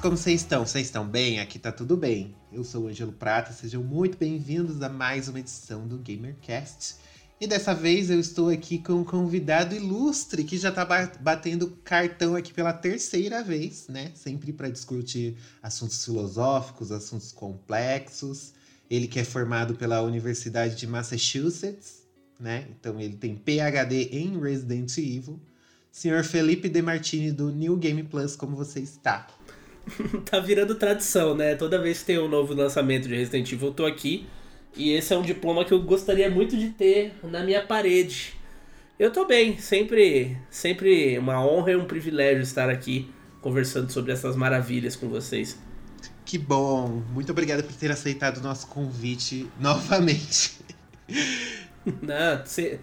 como vocês estão? Vocês estão bem? Aqui tá tudo bem. Eu sou o Ângelo Prata, sejam muito bem-vindos a mais uma edição do GamerCast. E dessa vez eu estou aqui com um convidado ilustre que já tá ba- batendo cartão aqui pela terceira vez, né? Sempre para discutir assuntos filosóficos, assuntos complexos. Ele que é formado pela Universidade de Massachusetts, né? Então ele tem PhD em Resident Evil. Senhor Felipe De Martini do New Game Plus, como você está? tá virando tradição, né? Toda vez que tem um novo lançamento de Resident Evil, eu tô aqui. E esse é um diploma que eu gostaria muito de ter na minha parede. Eu tô bem, sempre, sempre uma honra e um privilégio estar aqui conversando sobre essas maravilhas com vocês. Que bom! Muito obrigado por ter aceitado o nosso convite novamente. Não, cê-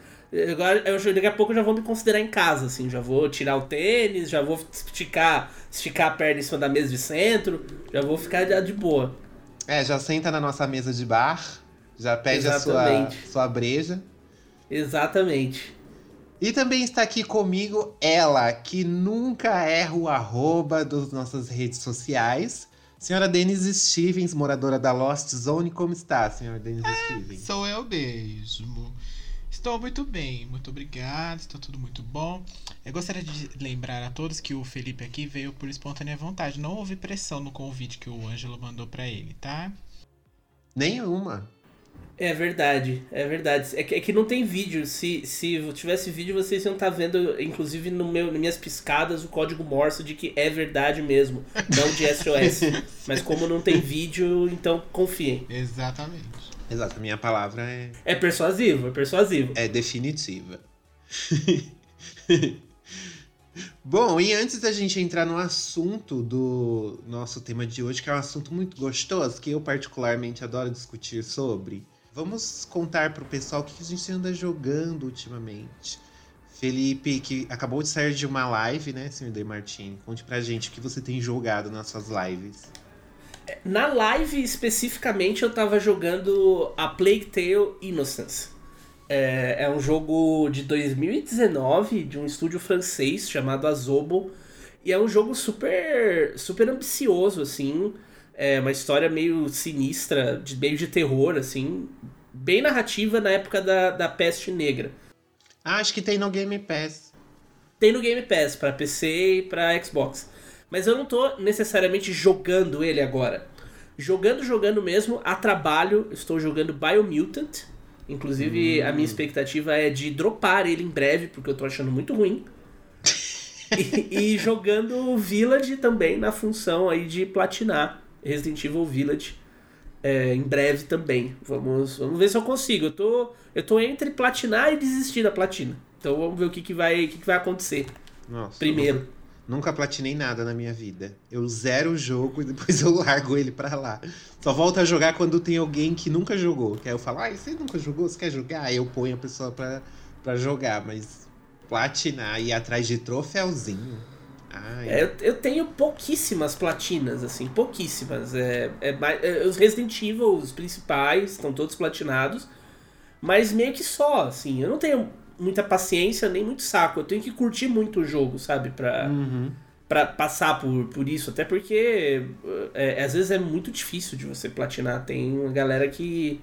agora eu, daqui a pouco eu já vou me considerar em casa, assim, já vou tirar o tênis, já vou esticar, esticar a perna em cima da mesa de centro, já vou ficar de, de boa. É, já senta na nossa mesa de bar, já pede a sua, Exatamente. sua breja. Exatamente. E também está aqui comigo ela, que nunca erra o arroba das nossas redes sociais. Senhora Denise Stevens, moradora da Lost Zone, como está, senhora Denise Stevens? Sou eu mesmo. Estou muito bem, muito obrigado, está tudo muito bom. Eu gostaria de lembrar a todos que o Felipe aqui veio por espontânea vontade. Não houve pressão no convite que o Ângelo mandou pra ele, tá? Nenhuma. É verdade, é verdade. É que, é que não tem vídeo. Se, se tivesse vídeo, vocês iam estar vendo, inclusive no meu, nas minhas piscadas, o código Morse de que é verdade mesmo, não de SOS. Mas como não tem vídeo, então confiem. Exatamente. Exato, a minha palavra é, É persuasivo, é persuasivo. é definitiva. Bom, e antes da gente entrar no assunto do nosso tema de hoje, que é um assunto muito gostoso, que eu particularmente adoro discutir sobre, vamos contar pro pessoal o que a gente anda jogando ultimamente. Felipe, que acabou de sair de uma live, né, senhor De Martini? Conte pra gente o que você tem jogado nas suas lives. Na live, especificamente, eu tava jogando a Plague Tale Innocence. É, é um jogo de 2019, de um estúdio francês chamado Azobo. E é um jogo super, super ambicioso, assim. É uma história meio sinistra, de, meio de terror, assim. Bem narrativa na época da, da peste negra. Ah, acho que tem no Game Pass. Tem no Game Pass para PC e para Xbox. Mas eu não tô necessariamente jogando ele agora. Jogando, jogando mesmo, a trabalho, estou jogando Biomutant. Inclusive, a minha expectativa é de dropar ele em breve, porque eu tô achando muito ruim. e, e jogando Village também na função aí de platinar Resident Evil Village é, em breve também. Vamos, vamos ver se eu consigo. Eu tô, eu tô entre platinar e desistir da platina. Então vamos ver o que, que, vai, o que, que vai acontecer Nossa. primeiro. Nunca platinei nada na minha vida. Eu zero o jogo e depois eu largo ele pra lá. Só volto a jogar quando tem alguém que nunca jogou. Que aí eu falo, ah, você nunca jogou? Você quer jogar? Aí eu ponho a pessoa pra, pra jogar. Mas platinar e ir atrás de troféuzinho. Ai, É, eu, eu tenho pouquíssimas platinas, assim, pouquíssimas. É, é, é, os Resident Evil, os principais, estão todos platinados. Mas meio que só, assim. Eu não tenho muita paciência nem muito saco. Eu tenho que curtir muito o jogo, sabe? Pra, Uhum. pra passar por, por isso. Até porque é, às vezes é muito difícil de você platinar. Tem uma galera que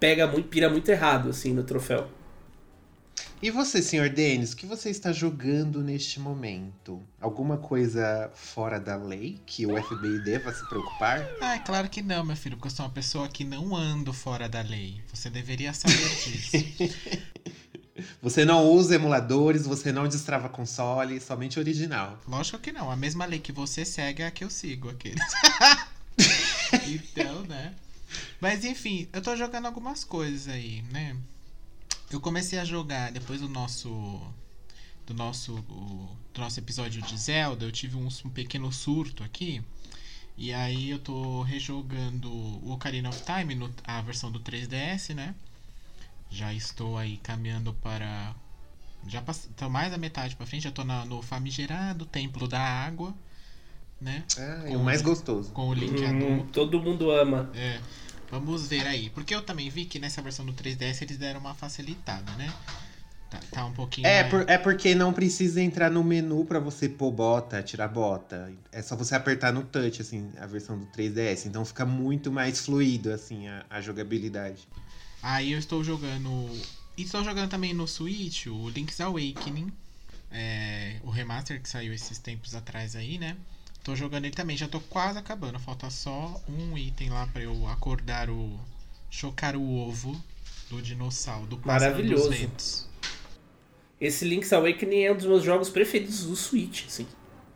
pega muito, pira muito errado, assim, no troféu. E você, senhor Denis, o que você está jogando neste momento? Alguma coisa fora da lei que o FBI deva se preocupar? Ah, é claro que não, meu filho, porque eu sou uma pessoa que não ando fora da lei. Você deveria saber disso. Você não usa emuladores, você não destrava console, somente original. Lógico que não. A mesma lei que você segue é a que eu sigo, aqueles. então, né? Mas enfim, eu tô jogando algumas coisas aí, né? Eu comecei a jogar depois do nosso do nosso do nosso episódio de Zelda, eu tive um, um pequeno surto aqui. E aí eu tô rejogando o Ocarina of Time, no, a versão do 3DS, né? Já estou aí caminhando para já tô mais da metade para frente, já tô na, no famigerado Templo da Água, né? Ah, é o mais gostoso. Com o Link hum, adulto. Todo mundo ama. É. Vamos ver aí. Porque eu também vi que nessa versão do 3DS eles deram uma facilitada, né? Tá, tá um pouquinho. É, por, é porque não precisa entrar no menu para você pôr bota, tirar bota. É só você apertar no touch, assim, a versão do 3DS. Então fica muito mais fluido, assim, a, a jogabilidade. Aí eu estou jogando. E estou jogando também no Switch o Link's Awakening. É, o remaster que saiu esses tempos atrás aí, né? Tô jogando ele também, já tô quase acabando. Falta só um item lá para eu acordar o. chocar o ovo do dinossauro, do Maravilhoso. Dos ventos. Esse Link's Awakening é um dos meus jogos preferidos do Switch, assim.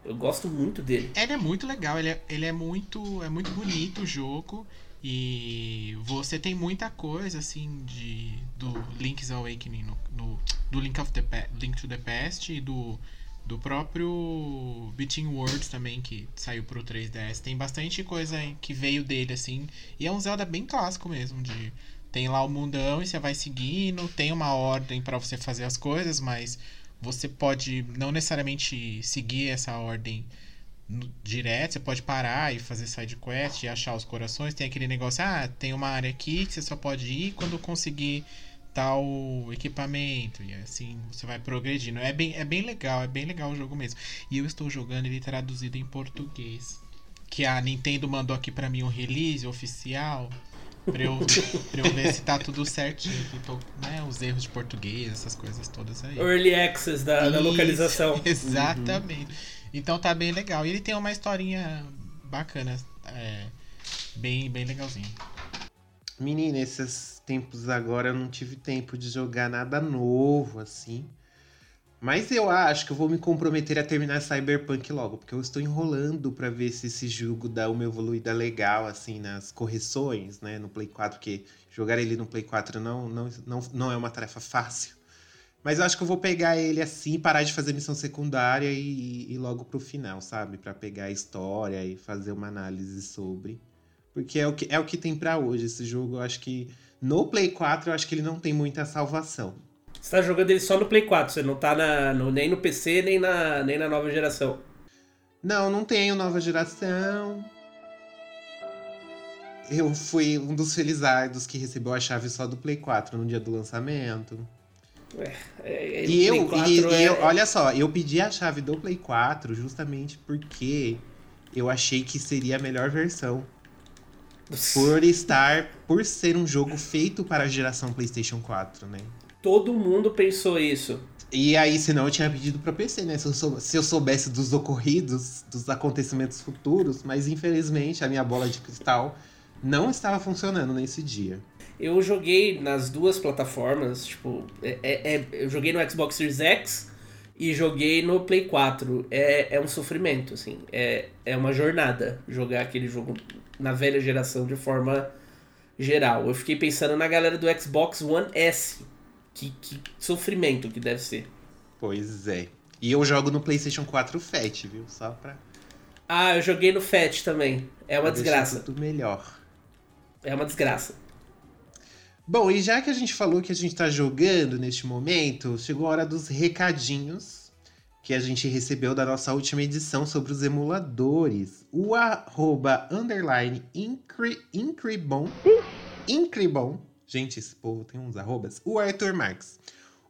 Eu gosto muito dele. Ele é muito legal, ele é, ele é muito. É muito bonito o jogo. E você tem muita coisa assim de do Link's Awakening no, no do Link of the Link to the Past e do do próprio Between Worlds também, que saiu pro 3DS. Tem bastante coisa que veio dele, assim. E é um Zelda bem clássico mesmo, de... Tem lá o mundão e você vai seguindo, tem uma ordem para você fazer as coisas, mas você pode não necessariamente seguir essa ordem no, direto, você pode parar e fazer side quest e achar os corações. Tem aquele negócio, ah, tem uma área aqui que você só pode ir quando conseguir tal equipamento e assim você vai progredindo. É bem, é bem legal, é bem legal o jogo mesmo. E eu estou jogando ele traduzido em português. Que a Nintendo mandou aqui para mim um release oficial pra eu, pra eu ver se tá tudo certinho. Tô, né, os erros de português, essas coisas todas aí. Early access da, da localização. Exatamente. Uhum. Então tá bem legal. E ele tem uma historinha bacana. É, bem, bem legalzinho. Menina, esses tempos agora eu não tive tempo de jogar nada novo, assim. Mas eu acho que eu vou me comprometer a terminar Cyberpunk logo, porque eu estou enrolando para ver se esse jogo dá uma evoluída legal, assim, nas correções, né, no Play 4, porque jogar ele no Play 4 não, não, não, não é uma tarefa fácil. Mas eu acho que eu vou pegar ele assim, parar de fazer missão secundária e, e ir logo pro final, sabe? para pegar a história e fazer uma análise sobre. Porque é o que, é o que tem para hoje. Esse jogo, eu acho que. No Play 4, eu acho que ele não tem muita salvação. Você tá jogando ele só no Play 4, você não tá na, no, nem no PC, nem na, nem na nova geração. Não, não tenho nova geração. Eu fui um dos felizardos que recebeu a chave só do Play 4 no dia do lançamento. É, é, e eu, e, é... e eu, olha só, eu pedi a chave do Play 4 justamente porque eu achei que seria a melhor versão. Por estar. Por ser um jogo feito para a geração PlayStation 4, né? Todo mundo pensou isso. E aí, senão eu tinha pedido para PC, né? Se eu, sou, se eu soubesse dos ocorridos, dos acontecimentos futuros, mas infelizmente a minha bola de cristal não estava funcionando nesse dia. Eu joguei nas duas plataformas, tipo, é, é, é eu joguei no Xbox Series X e joguei no Play 4. É, é um sofrimento, assim. É, é uma jornada jogar aquele jogo na velha geração de forma geral. Eu fiquei pensando na galera do Xbox One S. Que, que sofrimento que deve ser. Pois é. E eu jogo no PlayStation 4 Fat, viu? Só pra. Ah, eu joguei no Fat também. É uma pra desgraça. Tudo melhor. É uma desgraça. Bom, e já que a gente falou que a gente tá jogando neste momento, chegou a hora dos recadinhos que a gente recebeu da nossa última edição sobre os emuladores. O arroba underline incri, Incribon. Incribon. Gente, esse povo tem uns arrobas. O Arthur Marques.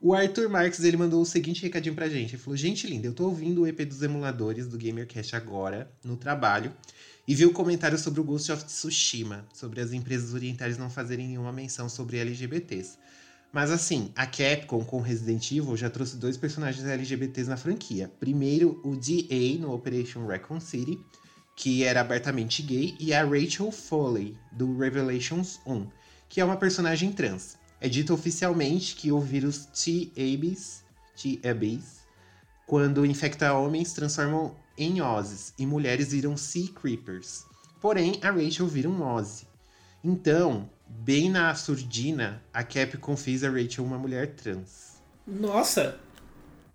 O Arthur Marques, ele mandou o seguinte recadinho pra gente. Ele falou, gente linda, eu tô ouvindo o EP dos emuladores do GamerCast agora, no trabalho, e vi o comentário sobre o Ghost of Tsushima, sobre as empresas orientais não fazerem nenhuma menção sobre LGBTs. Mas assim, a Capcom com Resident Evil já trouxe dois personagens LGBTs na franquia. Primeiro, o D.A. no Operation Raccoon City, que era abertamente gay, e a Rachel Foley, do Revelations 1, que é uma personagem trans. É dito oficialmente que o vírus T-Abes, T-Abes quando infecta homens, transformam em Ozzy, e mulheres viram Sea Creepers. Porém, a Rachel vira um Ozzy. Então, bem na surdina, a Capcom fez a Rachel uma mulher trans. Nossa!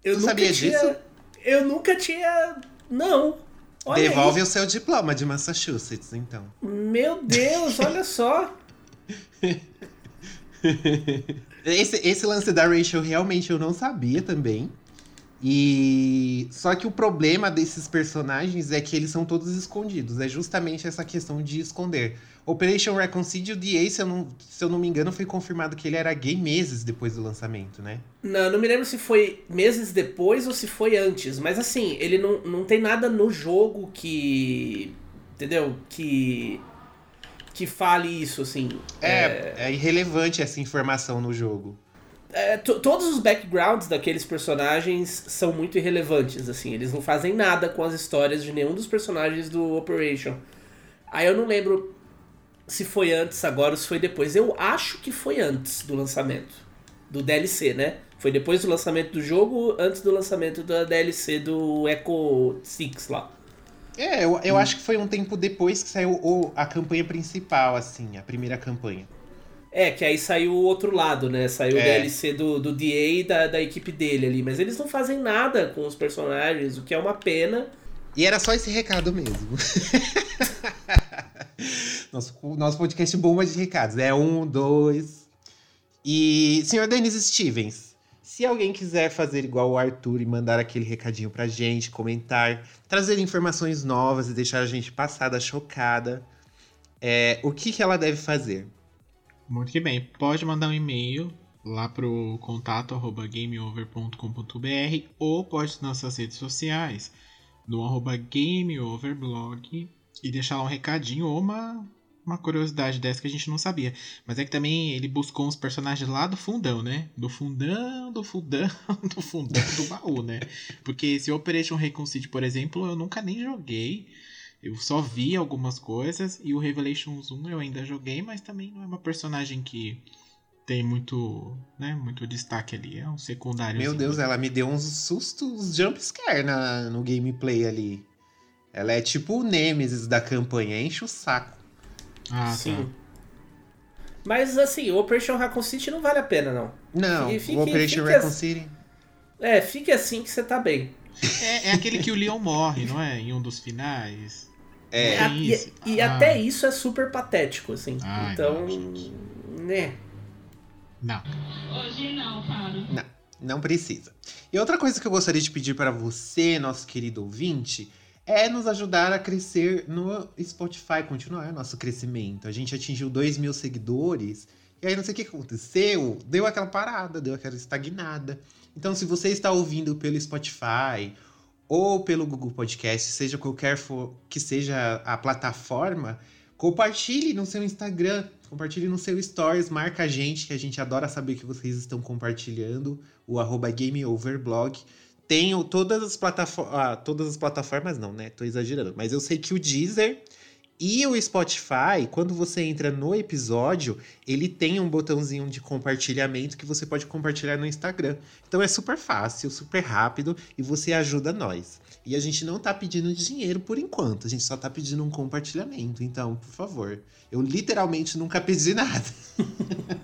Eu Você nunca sabia tinha... disso? Eu nunca tinha. Não! Olha Devolve aí. o seu diploma de Massachusetts, então. Meu Deus, olha só! Esse, esse lance da Rachel realmente eu não sabia também. E só que o problema desses personagens é que eles são todos escondidos. É justamente essa questão de esconder. Operation Reconcile, o DA, se eu, não, se eu não me engano, foi confirmado que ele era gay meses depois do lançamento, né? Não, não me lembro se foi meses depois ou se foi antes, mas assim, ele não, não tem nada no jogo que. Entendeu? Que. Que fale isso, assim. É, é, irrelevante essa informação no jogo. É, to- todos os backgrounds daqueles personagens são muito irrelevantes, assim. Eles não fazem nada com as histórias de nenhum dos personagens do Operation. Aí eu não lembro se foi antes agora ou se foi depois. Eu acho que foi antes do lançamento. Do DLC, né? Foi depois do lançamento do jogo, antes do lançamento da DLC do Echo 6 lá. É, eu, eu acho que foi um tempo depois que saiu o- a campanha principal, assim, a primeira campanha. É, que aí saiu o outro lado, né? Saiu o É. DLC do, do DA e da, da equipe dele ali. Mas eles não fazem nada com os personagens, o que é uma pena. E era só esse recado mesmo. nosso, nosso podcast bomba de recados. É um, dois. E, senhor Denis Stevens, se alguém quiser fazer igual o Arthur e mandar aquele recadinho pra gente, comentar, trazer informações novas e deixar a gente passada, chocada, é, o que, que ela deve fazer? Muito que bem. Pode mandar um e-mail lá pro contato arroba gameover.com.br ou pode nas nossas redes sociais no arroba gameoverblog e deixar lá um recadinho ou uma, uma curiosidade dessa que a gente não sabia. Mas é que também ele buscou uns personagens lá do fundão, né? Do fundão, do fundão, do fundão do baú, né? Porque esse Operation Reconcile, por exemplo, eu nunca nem joguei. Eu só vi algumas coisas e o Revelations 1 eu ainda joguei, mas também não é uma personagem que tem muito, né, muito destaque ali. É um secundário. Meu Deus, ela me deu uns sustos jumpscare na, no gameplay ali. Ela é tipo o Nemesis da campanha, enche o saco. Ah, Sim. tá. Mas assim, o Operation Raccoon City não vale a pena, não. Não, Fique- fique- o Operation assim. City. É, fique assim que você tá bem. É, é aquele que o Leon morre, não é? Em um dos finais. É. A- e e Ah. até isso é super patético, assim. Ai, então, não, gente. né. Não. Hoje não, Fábio. Não precisa. E outra coisa que eu gostaria de pedir para você, nosso querido ouvinte, é nos ajudar a crescer no Spotify, continuar nosso crescimento. A gente atingiu 2 mil seguidores, e aí não sei o que aconteceu, deu aquela parada, deu aquela estagnada. Então, se você está ouvindo pelo Spotify ou pelo Google Podcast, seja qualquer que seja a plataforma, compartilhe no seu Instagram, compartilhe no seu Stories, marca a gente, que a gente adora saber que vocês estão compartilhando, o arroba GameOverblog. Tenho todas as plataformas. Ah, todas as plataformas não, né? Tô exagerando. Mas eu sei que o Deezer e o Spotify, quando você entra no episódio, ele tem um botãozinho de compartilhamento que você pode compartilhar no Instagram. Então é super fácil, super rápido e você ajuda nós. E a gente não tá pedindo dinheiro por enquanto, a gente só tá pedindo um compartilhamento. Então, por favor, eu literalmente nunca pedi nada.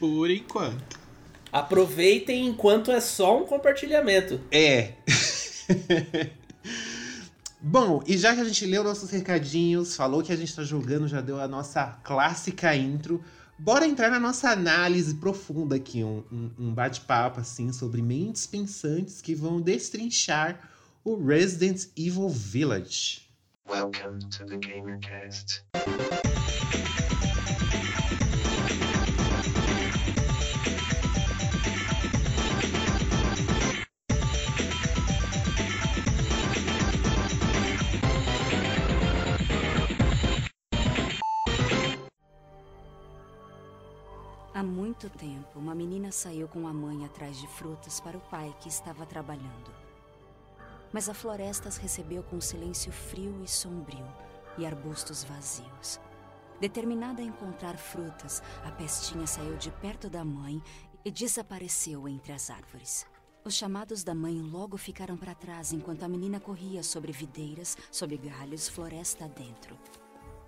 Por enquanto. Aproveitem enquanto é só um compartilhamento. É. Bom, e já que a gente leu nossos recadinhos, falou que a gente tá jogando, já deu a nossa clássica intro, bora entrar na nossa análise profunda aqui, um, um, um bate-papo assim sobre mentes pensantes que vão destrinchar o Resident Evil Village. Welcome to the GamerCast. Muito tempo, uma menina saiu com a mãe atrás de frutas para o pai que estava trabalhando. Mas a floresta as recebeu com silêncio frio e sombrio e arbustos vazios. Determinada a encontrar frutas, a pestinha saiu de perto da mãe e desapareceu entre as árvores. Os chamados da mãe logo ficaram para trás enquanto a menina corria sobre videiras, sob galhos, floresta adentro.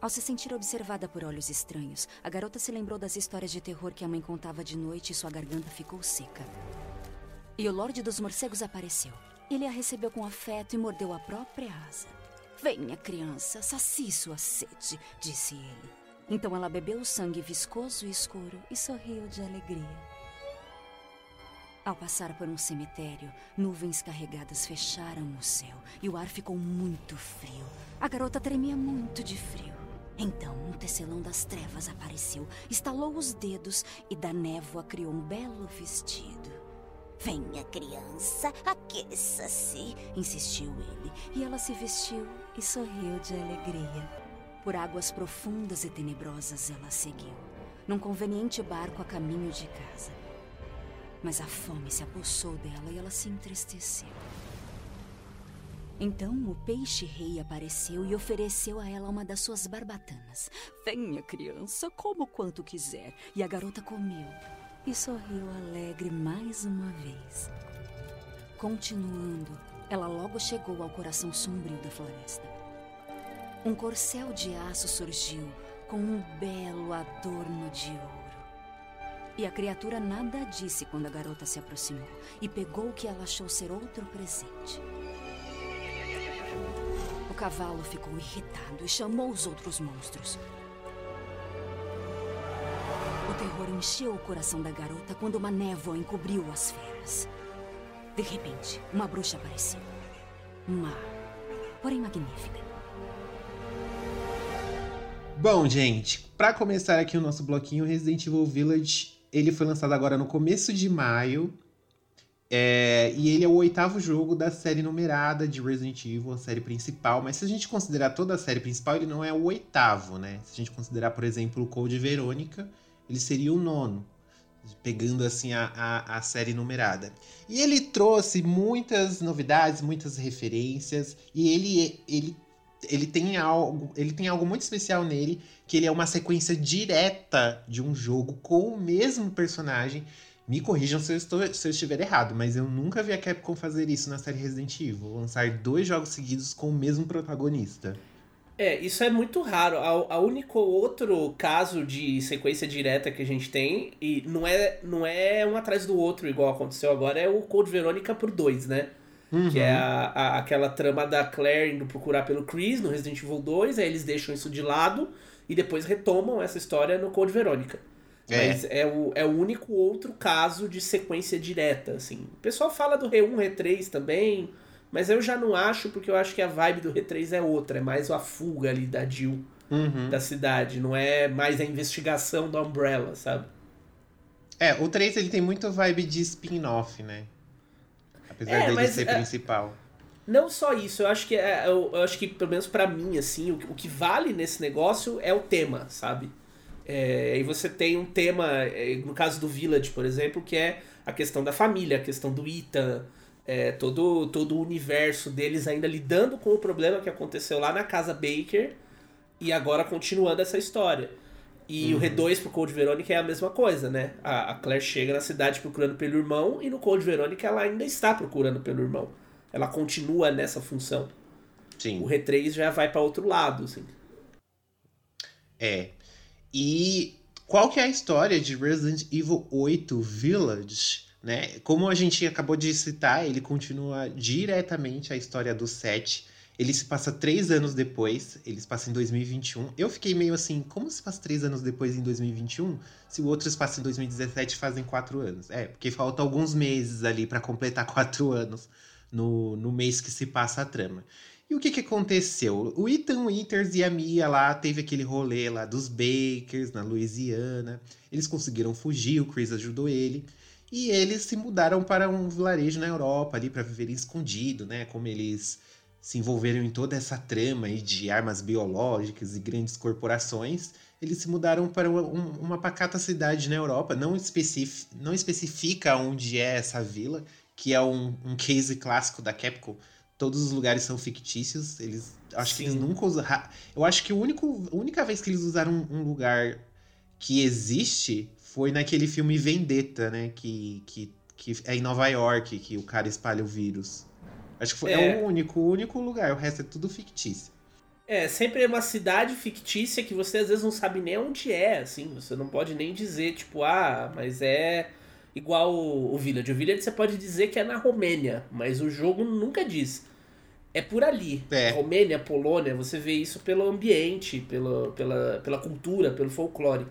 Ao se sentir observada por olhos estranhos, a garota se lembrou das histórias de terror que a mãe contava de noite e sua garganta ficou seca. E o Lorde dos Morcegos apareceu. Ele a recebeu com afeto e mordeu a própria asa. Venha, criança, sacie sua sede, disse ele. Então ela bebeu o sangue viscoso e escuro e sorriu de alegria. Ao passar por um cemitério, nuvens carregadas fecharam o céu e o ar ficou muito frio. A garota tremia muito de frio. Então, um tecelão das trevas apareceu, estalou os dedos e da névoa criou um belo vestido. Venha, criança, aqueça-se, insistiu ele, e ela se vestiu e sorriu de alegria. Por águas profundas e tenebrosas ela seguiu, num conveniente barco a caminho de casa. Mas a fome se apossou dela e ela se entristeceu. Então o peixe-rei apareceu e ofereceu a ela uma das suas barbatanas. Venha, criança, como quanto quiser. E a garota comeu e sorriu alegre mais uma vez. Continuando, ela logo chegou ao coração sombrio da floresta. Um corcel de aço surgiu com um belo adorno de ouro. E a criatura nada disse quando a garota se aproximou e pegou o que ela achou ser outro presente. O cavalo ficou irritado e chamou os outros monstros. O terror encheu o coração da garota quando uma névoa encobriu as feras. De repente, uma bruxa apareceu. Má, porém magnífica. Bom, gente, para começar aqui o nosso bloquinho Resident Evil Village ele foi lançado agora no começo de maio. É, e ele é o oitavo jogo da série numerada de Resident Evil, a série principal. Mas se a gente considerar toda a série principal, ele não é o oitavo, né? Se a gente considerar, por exemplo, o Code Verônica, ele seria o nono. Pegando assim a, a, a série numerada. E ele trouxe muitas novidades, muitas referências. E ele, ele ele tem algo, ele tem algo muito especial nele, que ele é uma sequência direta de um jogo com o mesmo personagem. Me corrijam se eu, estou, se eu estiver errado, mas eu nunca vi a Capcom fazer isso na série Resident Evil, lançar dois jogos seguidos com o mesmo protagonista. É, isso é muito raro. A, a único outro caso de sequência direta que a gente tem, e não é, não é um atrás do outro igual aconteceu agora, é o Code Verônica por dois, né? Uhum. Que é a, a, aquela trama da Claire indo procurar pelo Chris no Resident Evil 2, aí eles deixam isso de lado e depois retomam essa história no Code Verônica. É. Mas é o, é o único outro caso de sequência direta, assim. O pessoal fala do Re1, Re3 também, mas eu já não acho, porque eu acho que a vibe do Re3 é outra, é mais a fuga ali da Jill uhum. da cidade, não é mais a investigação da Umbrella, sabe? É, o 3 ele tem muito vibe de spin-off, né? Apesar é, dele ser é, principal. Não só isso, eu acho que é, eu, eu acho que, pelo menos para mim, assim, o, o, que vale nesse negócio é o tema, sabe? É, e você tem um tema, é, no caso do Village, por exemplo, que é a questão da família, a questão do Ethan, é, todo, todo o universo deles ainda lidando com o problema que aconteceu lá na casa Baker e agora continuando essa história. E uhum. o R2 pro Code Verônica é a mesma coisa, né? A, a, Claire chega na cidade procurando pelo irmão e no Code Verônica ela ainda está procurando pelo irmão. Ela continua nessa função. Sim. O R3 já vai para outro lado, assim. É. E qual que é a história de Resident Evil 8 Village? Né? Como a gente acabou de citar, ele continua diretamente a história do 7 ele se passa três anos depois, ele se passa em 2021. Eu fiquei meio assim, como se passa três anos depois em 2021? Se o outro se passa em 2017, fazem quatro anos. É, porque falta alguns meses ali para completar quatro anos no, no mês que se passa a trama. E o que que aconteceu? O Ethan Winters e a Mia lá, teve aquele rolê lá dos Bakers, na Louisiana. Eles conseguiram fugir, o Chris ajudou ele. E eles se mudaram para um vilarejo na Europa ali para viverem escondido, né? Como eles se envolveram em toda essa trama aí de armas biológicas e grandes corporações, eles se mudaram para uma, pacata cidade na Europa, não, não especifica onde é essa vila, que é um, um case clássico da Capcom. Todos os lugares são fictícios, eles acho Sim. que eles nunca usaram. Eu acho que o único, a única vez que eles usaram um, um lugar que existe foi naquele filme Vendetta, né? Que, que, que é em Nova York que o cara espalha o vírus. Acho que foi, é. é o único, o único lugar, o resto é tudo fictício. É, sempre é uma cidade fictícia que você às vezes não sabe nem onde é, assim. Você não pode nem dizer, tipo, ah, mas é igual o, o Village. O Village você pode dizer que é na Romênia, mas o jogo nunca diz. É por ali. É. Romênia, Polônia, você vê isso pelo ambiente, pelo, pela, pela cultura, pelo folclore.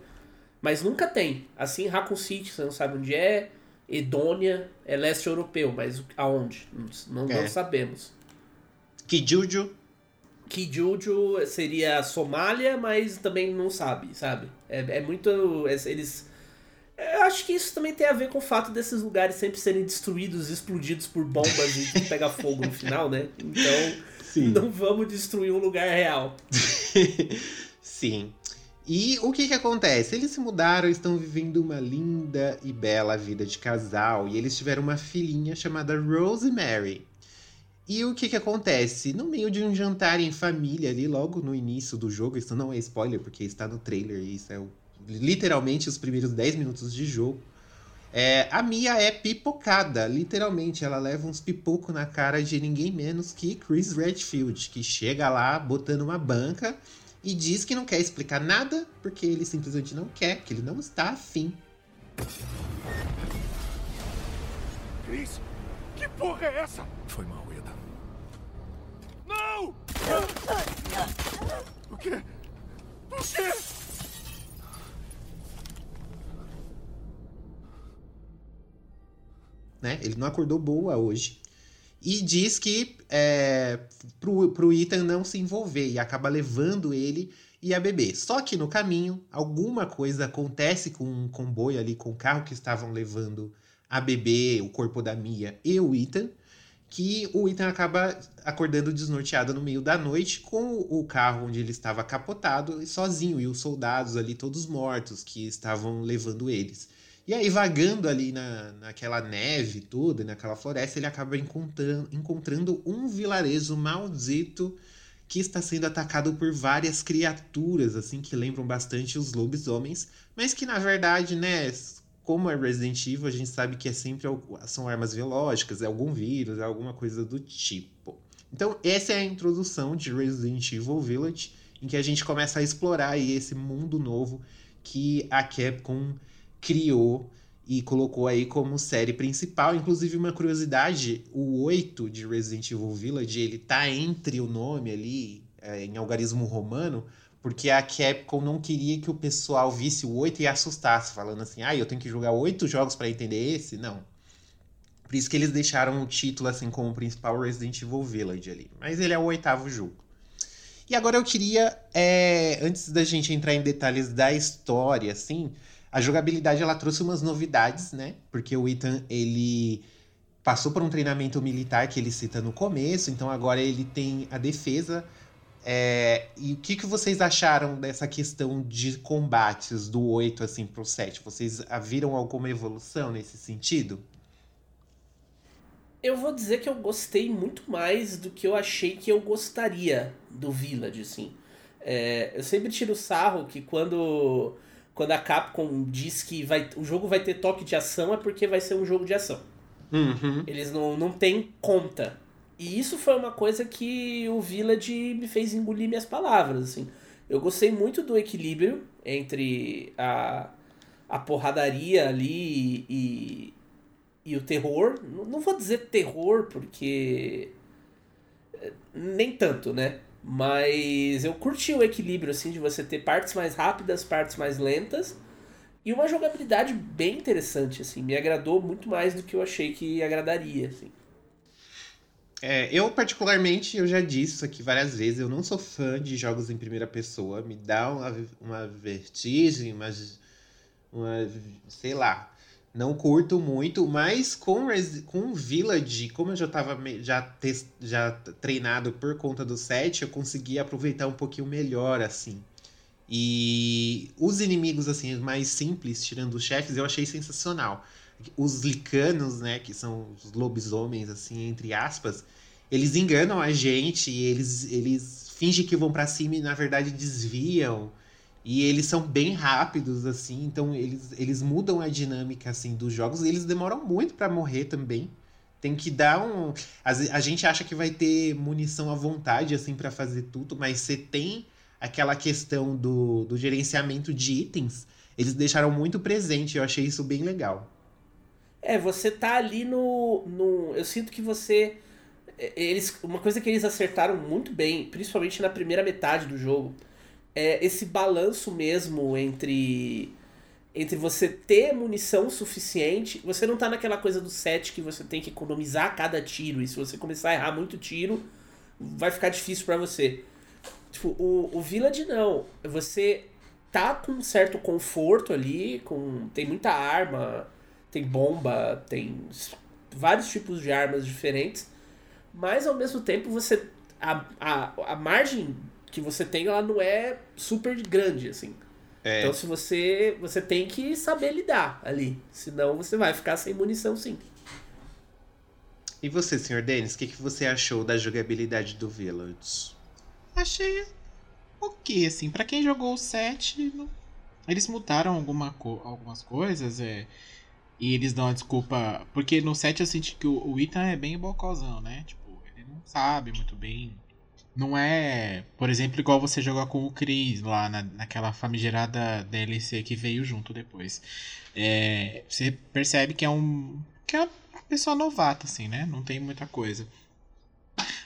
Mas nunca tem. Assim, Raccoon City, você não sabe onde é. Edônia é leste europeu, mas aonde? Não, não, É. sabemos. Kijuju, Kijuju seria Somália, mas também não sabe, sabe? É, é muito. é- Eles. Eu acho que isso também tem a ver com o fato desses lugares sempre serem destruídos, explodidos por bombas e pegar fogo no final, né? Então, Sim. não vamos destruir um lugar real. Sim. E o que que acontece? Eles se mudaram, estão vivendo uma linda e bela vida de casal e eles tiveram uma filhinha chamada Rosemary. E o que que acontece? No meio de um jantar em família ali, logo no início do jogo, isso não é spoiler porque está no trailer, e isso é o- literalmente os primeiros 10 minutos de jogo. É, a Mia é pipocada, literalmente. Ela leva uns pipocos na cara de ninguém menos que Chris Redfield, que chega lá botando uma banca e diz que não quer explicar nada porque ele simplesmente não quer, que ele não está afim. Chris, que porra é essa? Foi mal, Ida. Não! O quê? O quê? Né? Ele não acordou boa hoje. E diz que é, pro, pro Ethan não se envolver e acaba levando ele e a bebê. Só que no caminho, alguma coisa acontece com um comboio ali, com o carro que estavam levando a bebê, o corpo da Mia e o Ethan, que o Ethan acaba acordando desnorteado no meio da noite com o carro onde ele estava capotado e sozinho, e os soldados ali todos mortos que estavam levando eles. E aí, vagando ali na, naquela neve toda, naquela floresta, ele acaba encontrando, encontrando um vilarejo maldito que está sendo atacado por várias criaturas, assim, que lembram bastante os lobisomens, mas que na verdade, né, como é Resident Evil, a gente sabe que é sempre são armas biológicas, é algum vírus, é alguma coisa do tipo. Então, essa é a introdução de Resident Evil Village, em que a gente começa a explorar aí esse mundo novo que a Capcom criou e colocou aí como série principal. Inclusive, uma curiosidade, o 8 de Resident Evil Village, ele tá entre o nome ali, é, em algarismo romano, porque a Capcom não queria que o pessoal visse o 8 e assustasse, falando assim, ah, eu tenho que jogar oito jogos para entender esse? Não. Por isso que eles deixaram o título assim como principal Resident Evil Village ali. Mas ele é o oitavo jogo. E agora eu queria, é, antes da gente entrar em detalhes da história, assim, a jogabilidade ela trouxe umas novidades, né? Porque o Ethan, ele passou por um treinamento militar que ele cita no começo, então agora ele tem a defesa. É, e o que, que vocês acharam dessa questão de combates do 8 assim pro 7? Vocês viram alguma evolução nesse sentido? Eu vou dizer que eu gostei muito mais do que eu achei que eu gostaria do Village, assim. É, eu sempre tiro sarro que quando, quando a Capcom diz que vai, o jogo vai ter toque de ação é porque vai ser um jogo de ação. Uhum. Eles não, não têm conta. E isso foi uma coisa que o Village me fez engolir minhas palavras, assim. Eu gostei muito do equilíbrio entre a, a porradaria ali e, e o terror. Não vou dizer terror, porque. eh, Nem tanto, né? Mas eu curti o equilíbrio, assim, de você ter partes mais rápidas, partes mais lentas. E uma jogabilidade bem interessante, assim. Me agradou muito mais do que eu achei que agradaria, assim. É, eu, particularmente, eu já disse isso aqui várias vezes, eu não sou fã de jogos em primeira pessoa. Me dá uma, uma vertigem, uma, uma. sei lá. Não curto muito, mas com, com Village, como eu já tava me- já, já treinado por conta do set, eu consegui aproveitar um pouquinho melhor, assim. E os inimigos, assim, mais simples, tirando os chefes, eu achei sensacional. Os licanos, né, que são os lobisomens, assim, entre aspas, eles enganam a gente, eles, eles fingem que vão pra cima e na verdade desviam. E eles são bem rápidos, assim, então eles, eles mudam a dinâmica, assim, dos jogos. E eles demoram muito pra morrer também. Tem que dar um. A, a gente acha que vai ter munição à vontade, assim, para fazer tudo, mas você tem aquela questão do, do gerenciamento de itens. Eles deixaram muito presente, eu achei isso bem legal. É, você tá ali no. no eu sinto que você. Eles, uma coisa que eles acertaram muito bem, principalmente na primeira metade do jogo, é esse balanço mesmo entre entre você ter munição suficiente, você não tá naquela coisa do set que você tem que economizar cada tiro, e se você começar a errar muito tiro, vai ficar difícil pra você. Tipo, o, o Village não, você tá com um certo conforto ali, com tem muita arma, tem bomba, tem vários tipos de armas diferentes, mas ao mesmo tempo você a, a, a margem que você tem ela não é super grande assim. É. Então se você você tem que saber lidar ali, senão você vai ficar sem munição sim. E você, senhor Denis, o que, que você achou da jogabilidade do Village? Achei ok, assim. Pra quem jogou o 7, não- eles mudaram alguma co- algumas coisas, é. E eles dão a desculpa. Porque no 7 eu senti que o, o Ethan é bem bocozão, né? Tipo, ele não sabe muito bem. Não é, por exemplo, igual você jogar com o Chris lá na, naquela famigerada DLC que veio junto depois. É, você percebe que é um. que é uma pessoa novata, assim, né? Não tem muita coisa.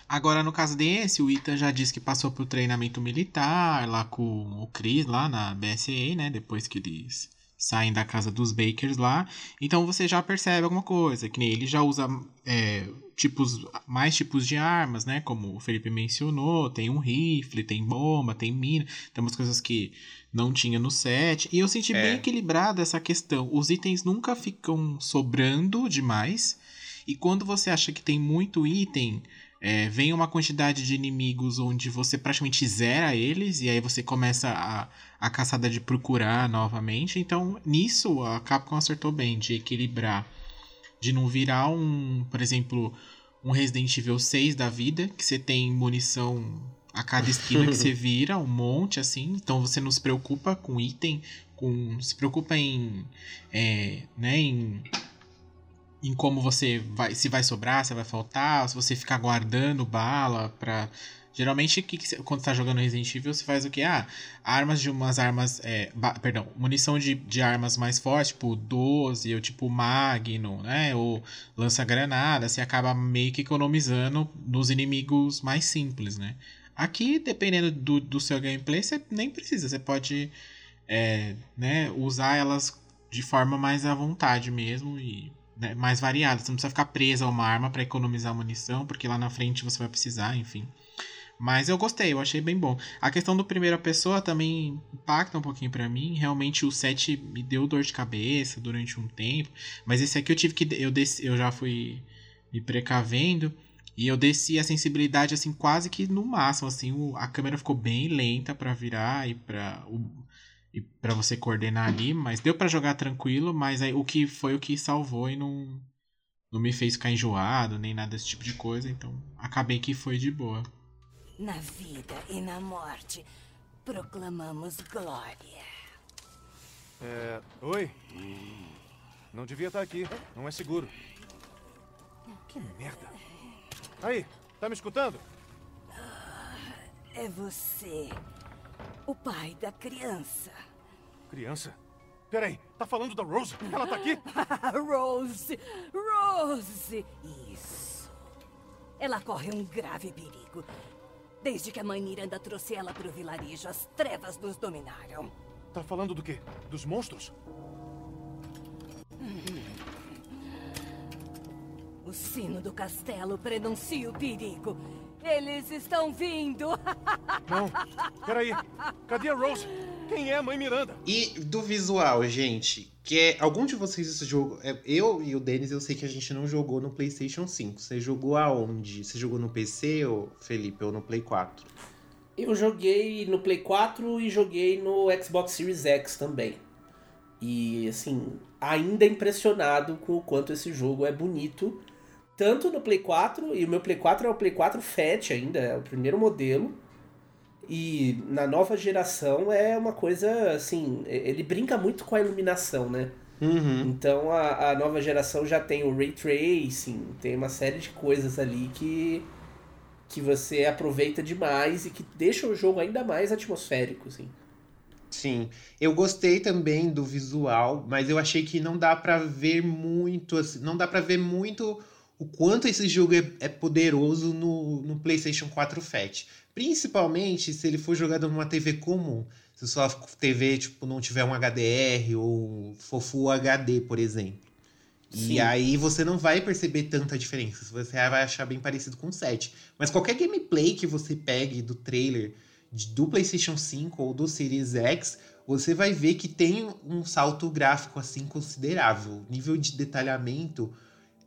Agora, no caso desse, o Ethan já disse que passou por treinamento militar lá com o Chris, lá na BSA, né? Depois que eles saem da casa dos Bakers lá. Então você já percebe alguma coisa, que nem ele já usa é, tipos, mais tipos de armas, né? Como o Felipe mencionou, tem um rifle, tem bomba, tem mina, tem umas coisas que não tinha no set. E eu senti É. bem equilibrada essa questão. Os itens nunca ficam sobrando demais. E quando você acha que tem muito item, é, vem uma quantidade de inimigos onde você praticamente zera eles, e aí você começa a, a caçada de procurar novamente. Então, nisso, a Capcom acertou bem, de equilibrar. De não virar um, por exemplo, um Resident Evil 6 da vida, que você tem munição a cada esquina que você vira, um monte assim. Então você não se preocupa com item, com se preocupa em, é, né, em em como você vai, se vai sobrar, se vai faltar, se você ficar guardando bala pra. Geralmente, que que quando tá jogando Resident Evil, você faz o que? Ah, armas de umas armas. É, ba- perdão, munição de, de armas mais fortes, tipo 12, ou tipo Magnum, né? Ou lança-granada, você acaba meio que economizando nos inimigos mais simples, né? Aqui, dependendo do, do seu gameplay, você nem precisa, você pode é, né, usar elas de forma mais à vontade mesmo e né, mais variada. Você não precisa ficar presa a uma arma para economizar munição, porque lá na frente você vai precisar, enfim. Mas eu gostei, eu achei bem bom. A questão do primeira pessoa também impacta um pouquinho pra mim. Realmente o set me deu dor de cabeça durante um tempo, mas esse aqui eu tive que eu desci, eu já fui me precavendo e eu desci a sensibilidade assim quase que no máximo, assim, o- a câmera ficou bem lenta pra virar e para e para você coordenar ali, mas deu pra jogar tranquilo, mas aí o que foi o que salvou e não não me fez ficar enjoado, nem nada desse tipo de coisa, então acabei que foi de boa. Na vida e na morte, proclamamos glória. É. Oi? Não devia estar aqui. Não é seguro. Que merda. Aí, tá me escutando? É você, o pai da criança. Criança? Peraí, tá falando da Rose? Ela tá aqui? Rose! Rose! Isso. Ela corre um grave perigo. Desde que a mãe Miranda trouxe ela para o vilarejo, as trevas nos dominaram. Tá falando do quê? Dos monstros? O sino do castelo prenuncia o perigo. Eles estão vindo! Não. Peraí. Cadê a Rose? Quem é a mãe Miranda? E do visual, gente, que é, algum de vocês jogou, é, eu e o Denis, eu sei que a gente não jogou no PlayStation 5. Você jogou aonde? Você jogou no PC, ou Felipe, ou no Play 4? Eu joguei no Play 4 e joguei no Xbox Series X também. E assim, ainda impressionado com o quanto esse jogo é bonito. Tanto no Play 4, e o meu Play 4 é o Play 4 Fat ainda, é o primeiro modelo. E na nova geração é uma coisa assim, ele brinca muito com a iluminação, né? Uhum. Então a, a nova geração já tem o Ray Tracing, tem uma série de coisas ali que, que você aproveita demais e que deixa o jogo ainda mais atmosférico, assim. Sim, eu gostei também do visual, mas eu achei que não dá pra ver muito, assim, não dá pra ver muito o quanto esse jogo é, é poderoso no, no PlayStation 4 Fat. Principalmente se ele for jogado numa TV comum. Se sua TV tipo, não tiver um HDR ou for Full HD, por exemplo. Sim. E aí você não vai perceber tanta diferença. Você vai achar bem parecido com o 7. Mas qualquer gameplay que você pegue do trailer do PlayStation 5 ou do Series X, você vai ver que tem um salto gráfico assim considerável. Nível de detalhamento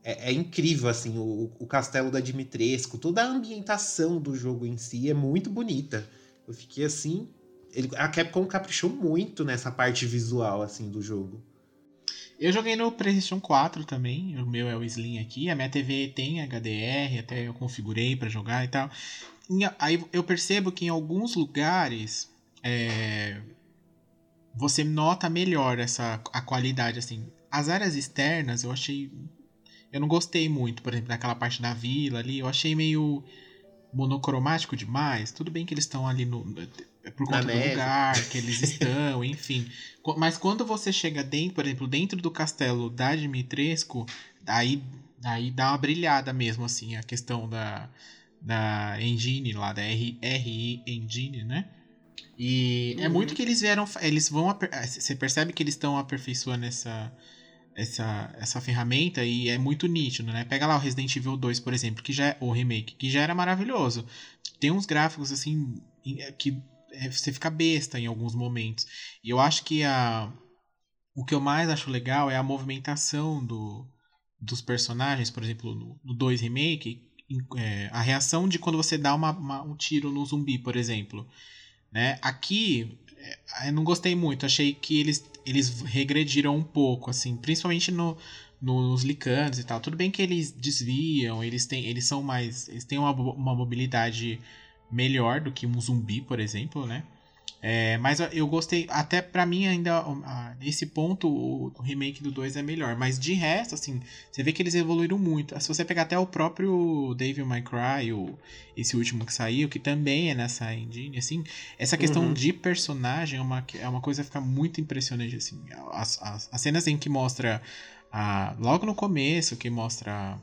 é, é incrível, assim, o, o castelo da Dimitrescu, toda a ambientação do jogo em si é muito bonita. Eu fiquei assim, ele, a Capcom caprichou muito nessa parte visual assim do jogo. Eu joguei no PlayStation 4 também. O meu é o Slim aqui. A minha TV tem HDR, até eu configurei pra jogar e tal. Em- Aí eu percebo que em alguns lugares é, você nota melhor essa a qualidade assim. As áreas externas eu achei eu não gostei muito, por exemplo, daquela parte da vila ali, eu achei meio monocromático demais. Tudo bem que eles estão ali no é por Na conta do neve. lugar que eles estão, enfim. Mas quando você chega dentro, por exemplo, dentro do castelo da Dimitrescu, aí, aí dá uma brilhada mesmo, assim, a questão da, da engine lá, da R, RI Engine, né? E é Uhum. muito que eles vieram. Eles vão. ah, Você percebe que eles estão aperfeiçoando essa, essa, essa ferramenta e é muito nítido, né? Pega lá o Resident Evil 2, por exemplo, que já é o remake, que já era maravilhoso. Tem uns gráficos assim é, que é, você fica besta em alguns momentos. E eu acho que a o que eu mais acho legal é a movimentação do, dos personagens, por exemplo, no, no 2 remake, em- é, a reação de quando você dá uma- uma- um tiro no zumbi, por exemplo. Né? Aqui é, eu não gostei muito, achei que eles, eles regrediram um pouco, assim, principalmente no, nos licanos e tal. Tudo bem que eles desviam, eles têm, eles são mais, eles têm uma, uma mobilidade melhor do que um zumbi, por exemplo, né? É, mas eu- gostei, até pra mim ainda, nesse ponto, o, o remake do 2 é melhor. Mas de resto, assim, você vê que eles evoluíram muito. Se você pegar até o próprio Devil May Cry, o, esse último que saiu, que também é nessa engine, assim, essa questão Uhum. de personagem é uma, é uma coisa que fica muito impressionante, assim. As, as, as cenas em que mostra, a, logo no começo, que mostra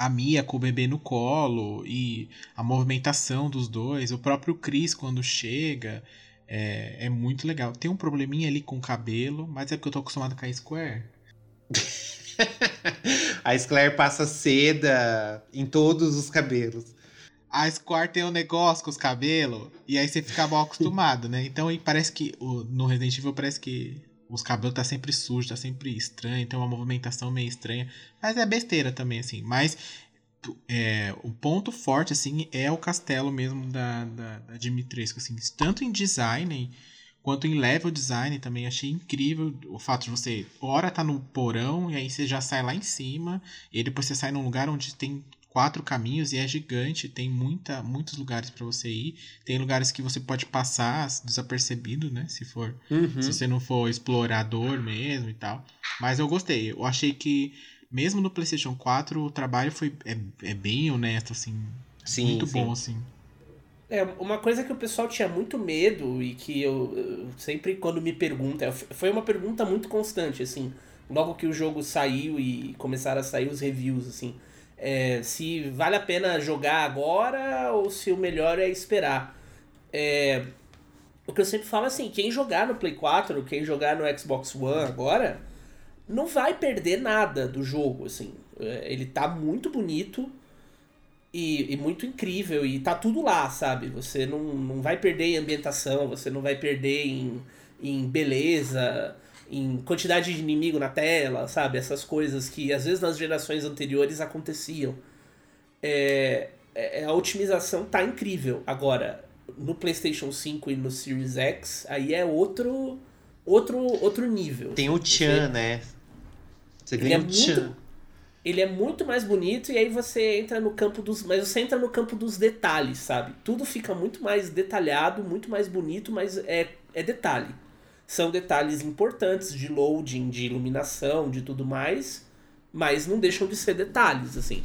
a Mia com o bebê no colo e a movimentação dos dois, o próprio Chris quando chega, é, é muito legal. Tem um probleminha ali com o cabelo, mas é porque eu tô acostumado com a Square. A Sclaire passa seda em todos os cabelos. A Square tem um negócio com os cabelos, e aí você fica mal acostumado, né? Então e parece que no Resident Evil parece que os cabelos tá sempre sujos, tá sempre estranho, tem uma movimentação meio estranha. Mas é besteira também, assim. Mas é, o ponto forte, assim, é o castelo mesmo da, da, da Dimitrescu, assim. Tanto em design quanto em level design também. Achei incrível o fato de você, hora tá no porão, e aí você já sai lá em cima, e depois você sai num lugar onde tem quatro caminhos e é gigante, tem muita, muitos lugares para você ir. Tem lugares que você pode passar desapercebido, né? Se for Uhum. se você não for explorador mesmo e tal. Mas eu gostei. Eu achei que, mesmo no PlayStation 4, o trabalho foi é, é bem honesto, assim. Sim, muito sim. bom, assim. É, uma coisa que o pessoal tinha muito medo e que eu, eu sempre quando me pergunta, foi uma pergunta muito constante, assim, logo que o jogo saiu e começaram a sair os reviews, assim, é, se vale a pena jogar agora ou se o melhor é esperar. É, o que eu sempre falo é assim, quem jogar no Play 4, quem jogar no Xbox One agora, não vai perder nada do jogo, assim. É, Ele tá muito bonito, e, e muito incrível. E tá tudo lá, sabe? Você não, não vai perder em ambientação, você não vai perder em, em beleza, em quantidade de inimigo na tela, sabe? Essas coisas que às vezes nas gerações anteriores aconteciam. É, é- a otimização tá incrível. Agora, no PlayStation 5 e no Series X, aí é outro outro outro nível. Tem o Chan, né? Você Ele ganha é o muito, ele é muito mais bonito e aí você entra no campo dos. Mas você entra no campo dos detalhes, sabe? Tudo fica muito mais detalhado, muito mais bonito, mas é, é detalhe. São detalhes importantes de loading, de iluminação, de tudo mais, mas não deixam de ser detalhes, assim.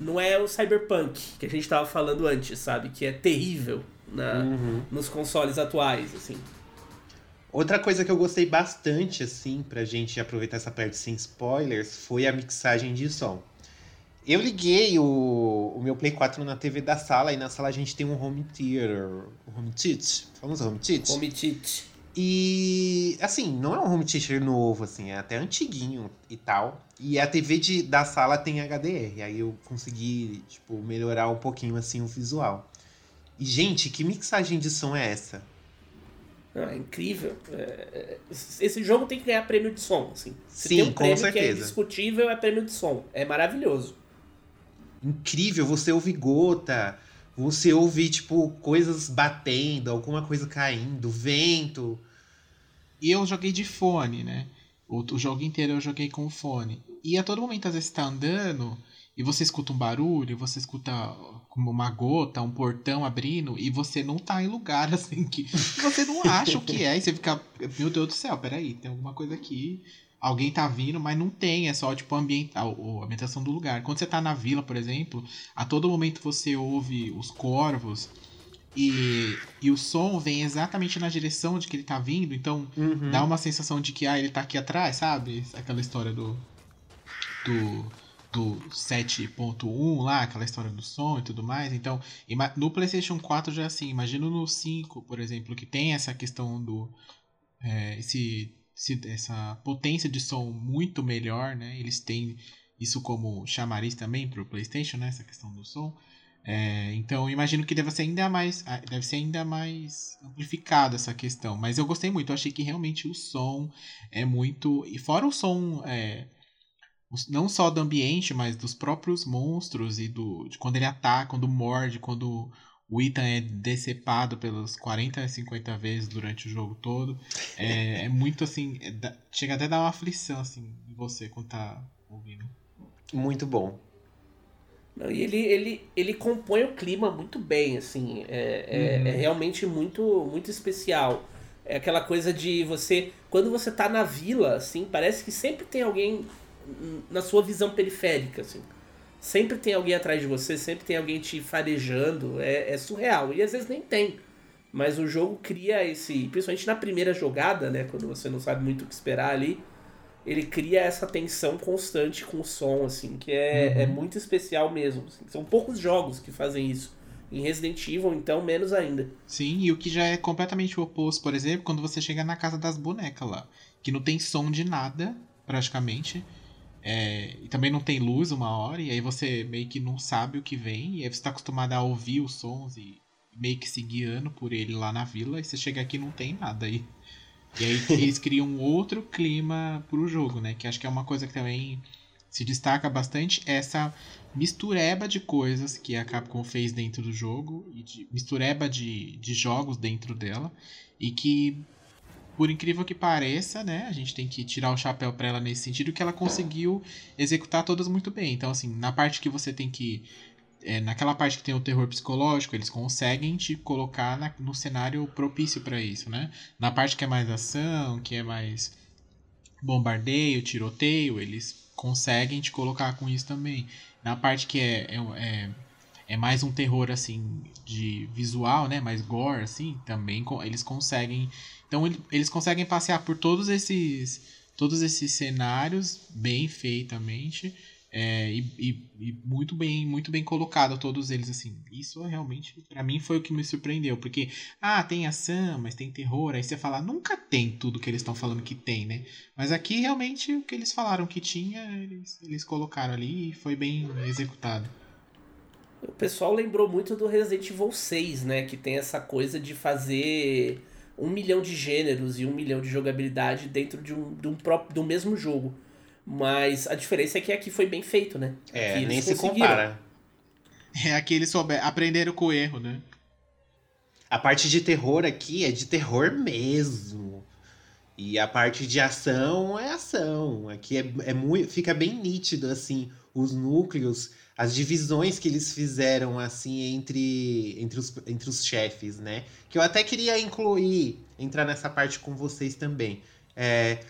Não é o Cyberpunk que a gente tava falando antes, sabe? Que é terrível na, nos consoles atuais, assim. Outra coisa que eu gostei bastante, assim, pra gente aproveitar essa parte sem spoilers, foi a mixagem de som. Eu liguei o, o meu Play 4 na TV da sala e na sala a gente tem um home theater, home theater, vamos home theater? Home Teach. E, assim, não é um home theater novo, assim, é até antiguinho e tal. E a TV de, da sala tem HDR, aí eu consegui, tipo, melhorar um pouquinho, assim, o visual. E, gente, que mixagem de som é essa? Ah, é incrível. É, esse jogo tem que ganhar prêmio de som, assim. Se Sim, tem um com prêmio que é certeza. indiscutível, é prêmio de som. É maravilhoso. incrível, você ouve gota, você ouve, tipo, coisas batendo, alguma coisa caindo, vento. E eu joguei de fone, né? O, o jogo inteiro eu joguei com fone. E a todo momento, às vezes, você tá andando e você escuta um barulho, você escuta como uma gota, um portão abrindo, e você não tá em lugar assim que você não acha o que é, e você fica, meu Deus do céu, peraí, tem alguma coisa aqui. Alguém tá vindo, mas não tem, é só tipo ambiental, a ambientação do lugar. Quando você tá na vila, por exemplo, a todo momento você ouve os corvos e, e o som vem exatamente na direção de que ele tá vindo, então Uhum. dá uma sensação de que ah, ele tá aqui atrás, sabe? Aquela história do do, do 7.1 lá, aquela história do som e tudo mais. Então, no PlayStation 4 já é assim, imagino no 5, por exemplo, que tem essa questão do é, esse- essa potência de som muito melhor, né? Eles têm isso como chamariz também pro PlayStation, né? Essa questão do som. É, então imagino que deve ser ainda mais deve ser ainda mais amplificada essa questão mas eu gostei muito eu achei que realmente o som é muito e fora o som é, não só do ambiente mas dos próprios monstros e do de quando ele ataca quando morde quando o Ethan é decepado pelas 40 50 vezes durante o jogo todo é, é muito assim é da- chega até a dar uma aflição assim em você quando tá ouvindo Muito bom. Não, e ele, ele, ele compõe o clima muito bem, assim. É, é, Uhum. é realmente muito, muito especial. É aquela coisa de você. Quando você tá na vila, assim, parece que sempre tem alguém hum, na sua visão periférica, assim. Sempre tem alguém atrás de você, sempre tem alguém te farejando. É, é surreal. E às vezes nem tem. Mas o jogo cria esse. Principalmente na primeira jogada, né? Quando você não sabe muito o que esperar ali. Ele cria essa tensão constante com o som, assim, que é, é muito especial mesmo. assim. São poucos jogos que fazem isso. Em Resident Evil, então, menos ainda. Sim, e o que já é completamente o oposto, por exemplo, quando você chega na casa das bonecas lá, que não tem som de nada, praticamente, é, e também não tem luz uma hora, e aí você meio que não sabe o que vem, e aí você tá acostumado a ouvir os sons e meio que se guiando por ele lá na vila, e você chega aqui e não tem nada aí. E aí eles criam um outro clima pro jogo, né? Que acho que é uma coisa que também se destaca bastante, essa mistureba de coisas que a Capcom fez dentro do jogo, e de, mistureba de, de jogos dentro dela, e que, por incrível que pareça, né, a gente tem que tirar o chapéu pra ela nesse sentido, que ela conseguiu executar todas muito bem. Então, assim, na parte que você tem que. é, naquela parte que tem o terror psicológico, eles conseguem te colocar na- no cenário propício pra isso, né? Na parte que é mais ação, que é mais bombardeio, tiroteio, eles conseguem te colocar com isso também. Na parte que é, é, é, é mais um terror, assim, de visual, né? Mais gore, assim, também eles conseguem... Então, ele- eles conseguem passear por todos esses, todos esses cenários bem feitamente. é, e, e- e muito bem muito bem colocado todos eles assim isso realmente pra mim foi o que me surpreendeu porque ah tem ação mas tem terror aí você fala nunca tem tudo que eles estão falando que tem né mas aqui realmente o que eles falaram que tinha eles, eles colocaram ali e foi bem executado O pessoal lembrou muito do Resident Evil 6, né? Que tem essa coisa de fazer um milhão de gêneros e um milhão de jogabilidade dentro de um, de um próprio, do mesmo jogo. Mas a diferença é que aqui foi bem feito, né? É, Aqui nem se compara. é aqui eles souber, aprenderam com o erro né A parte de terror aqui é de terror mesmo. E a parte de ação é ação. Aqui é, é muito, fica bem nítido assim os núcleos, as divisões que eles fizeram assim entre, entre, os, entre os chefes, né? Que eu até queria incluir, entrar nessa parte com vocês também. É,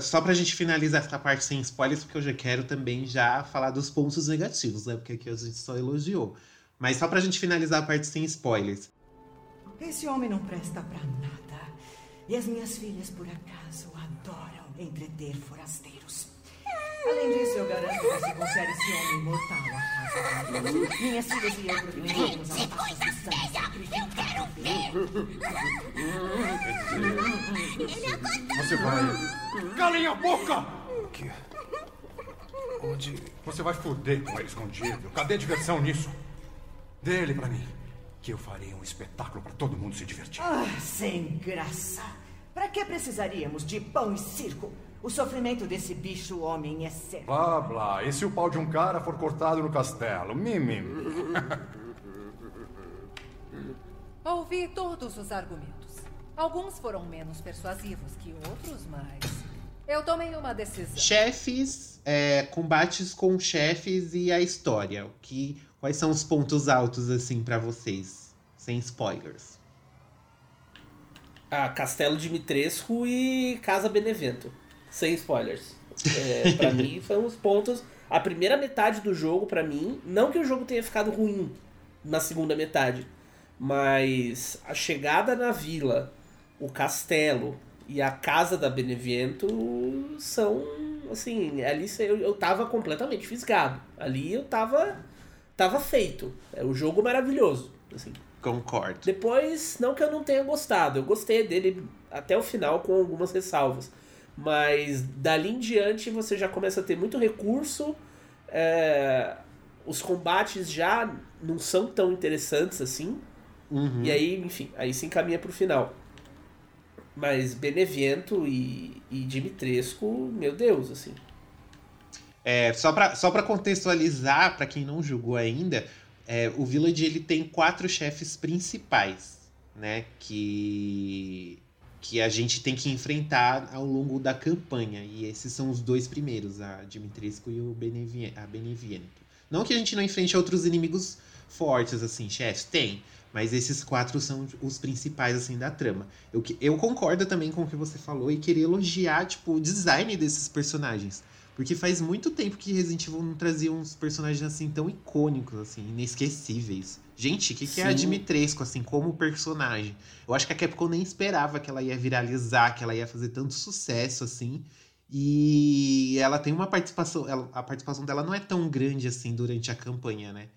só pra gente finalizar essa parte sem spoilers, porque eu já quero também já falar dos pontos negativos, né? Porque aqui a gente só elogiou. Mas só pra gente finalizar a parte sem spoilers. Esse homem não presta pra nada. E as minhas filhas, por acaso, adoram entreter forasteiros. Além disso, eu garanto que você confere esse homem mortal à casa. Minhas filhas e eu provavelmente a pastas de sangue sacrificar. Você vai. Calem a boca! Que? Onde? Você vai foder com ele escondido. Cadê a diversão nisso? Dê ele pra mim. Que eu farei um espetáculo pra todo mundo se divertir. Ah, sem graça. Pra que precisaríamos de pão e circo? O sofrimento desse bicho homem é sério. Blá, blá. E se o pau de um cara for cortado no castelo? Mimim. Ouvi todos os argumentos. Alguns foram menos persuasivos que outros, mas. Eu tomei uma decisão. Chefes, é, combates com chefes e a história. O que, quais são os pontos altos, assim, para vocês? Sem spoilers. Ah, Castelo Dimitrescu e Casa Benevento. Sem spoilers. É, para mim, foram os pontos. A primeira metade do jogo, para mim, não que o jogo tenha ficado ruim na segunda metade, mas a chegada na vila, o castelo e a casa da Benevento são, assim, ali eu, eu tava completamente fisgado. Ali eu tava, tava feito. É o jogo maravilhoso, assim. Concordo. Depois, não que eu não tenha gostado, eu gostei dele até o final com algumas ressalvas. Mas dali em diante você já começa a ter muito recurso. É, os combates já não são tão interessantes assim. Uhum. E aí, enfim, aí se encaminha pro final. Mas Benevento e, e Dimitrescu, meu Deus, assim. É, só pra, só pra contextualizar, para quem não jogou ainda, é, o Village ele tem quatro chefes principais, né? Que, que a gente tem que enfrentar ao longo da campanha. E esses são os dois primeiros, a Dimitrescu e o Benevien, a Beneviento. Não que a gente não enfrente outros inimigos fortes, assim, chefes, tem. Mas esses quatro são os principais, assim, da trama. Eu, eu concordo também com o que você falou e queria elogiar, tipo, o design desses personagens. Porque faz muito tempo que Resident Evil não trazia uns personagens assim tão icônicos, assim, inesquecíveis. Gente, o que, que é a Dimitrescu, assim, como personagem? Eu acho que a Capcom nem esperava que ela ia viralizar, que ela ia fazer tanto sucesso, assim. E ela tem uma participação. Ela, a participação dela não é tão grande assim durante a campanha, né?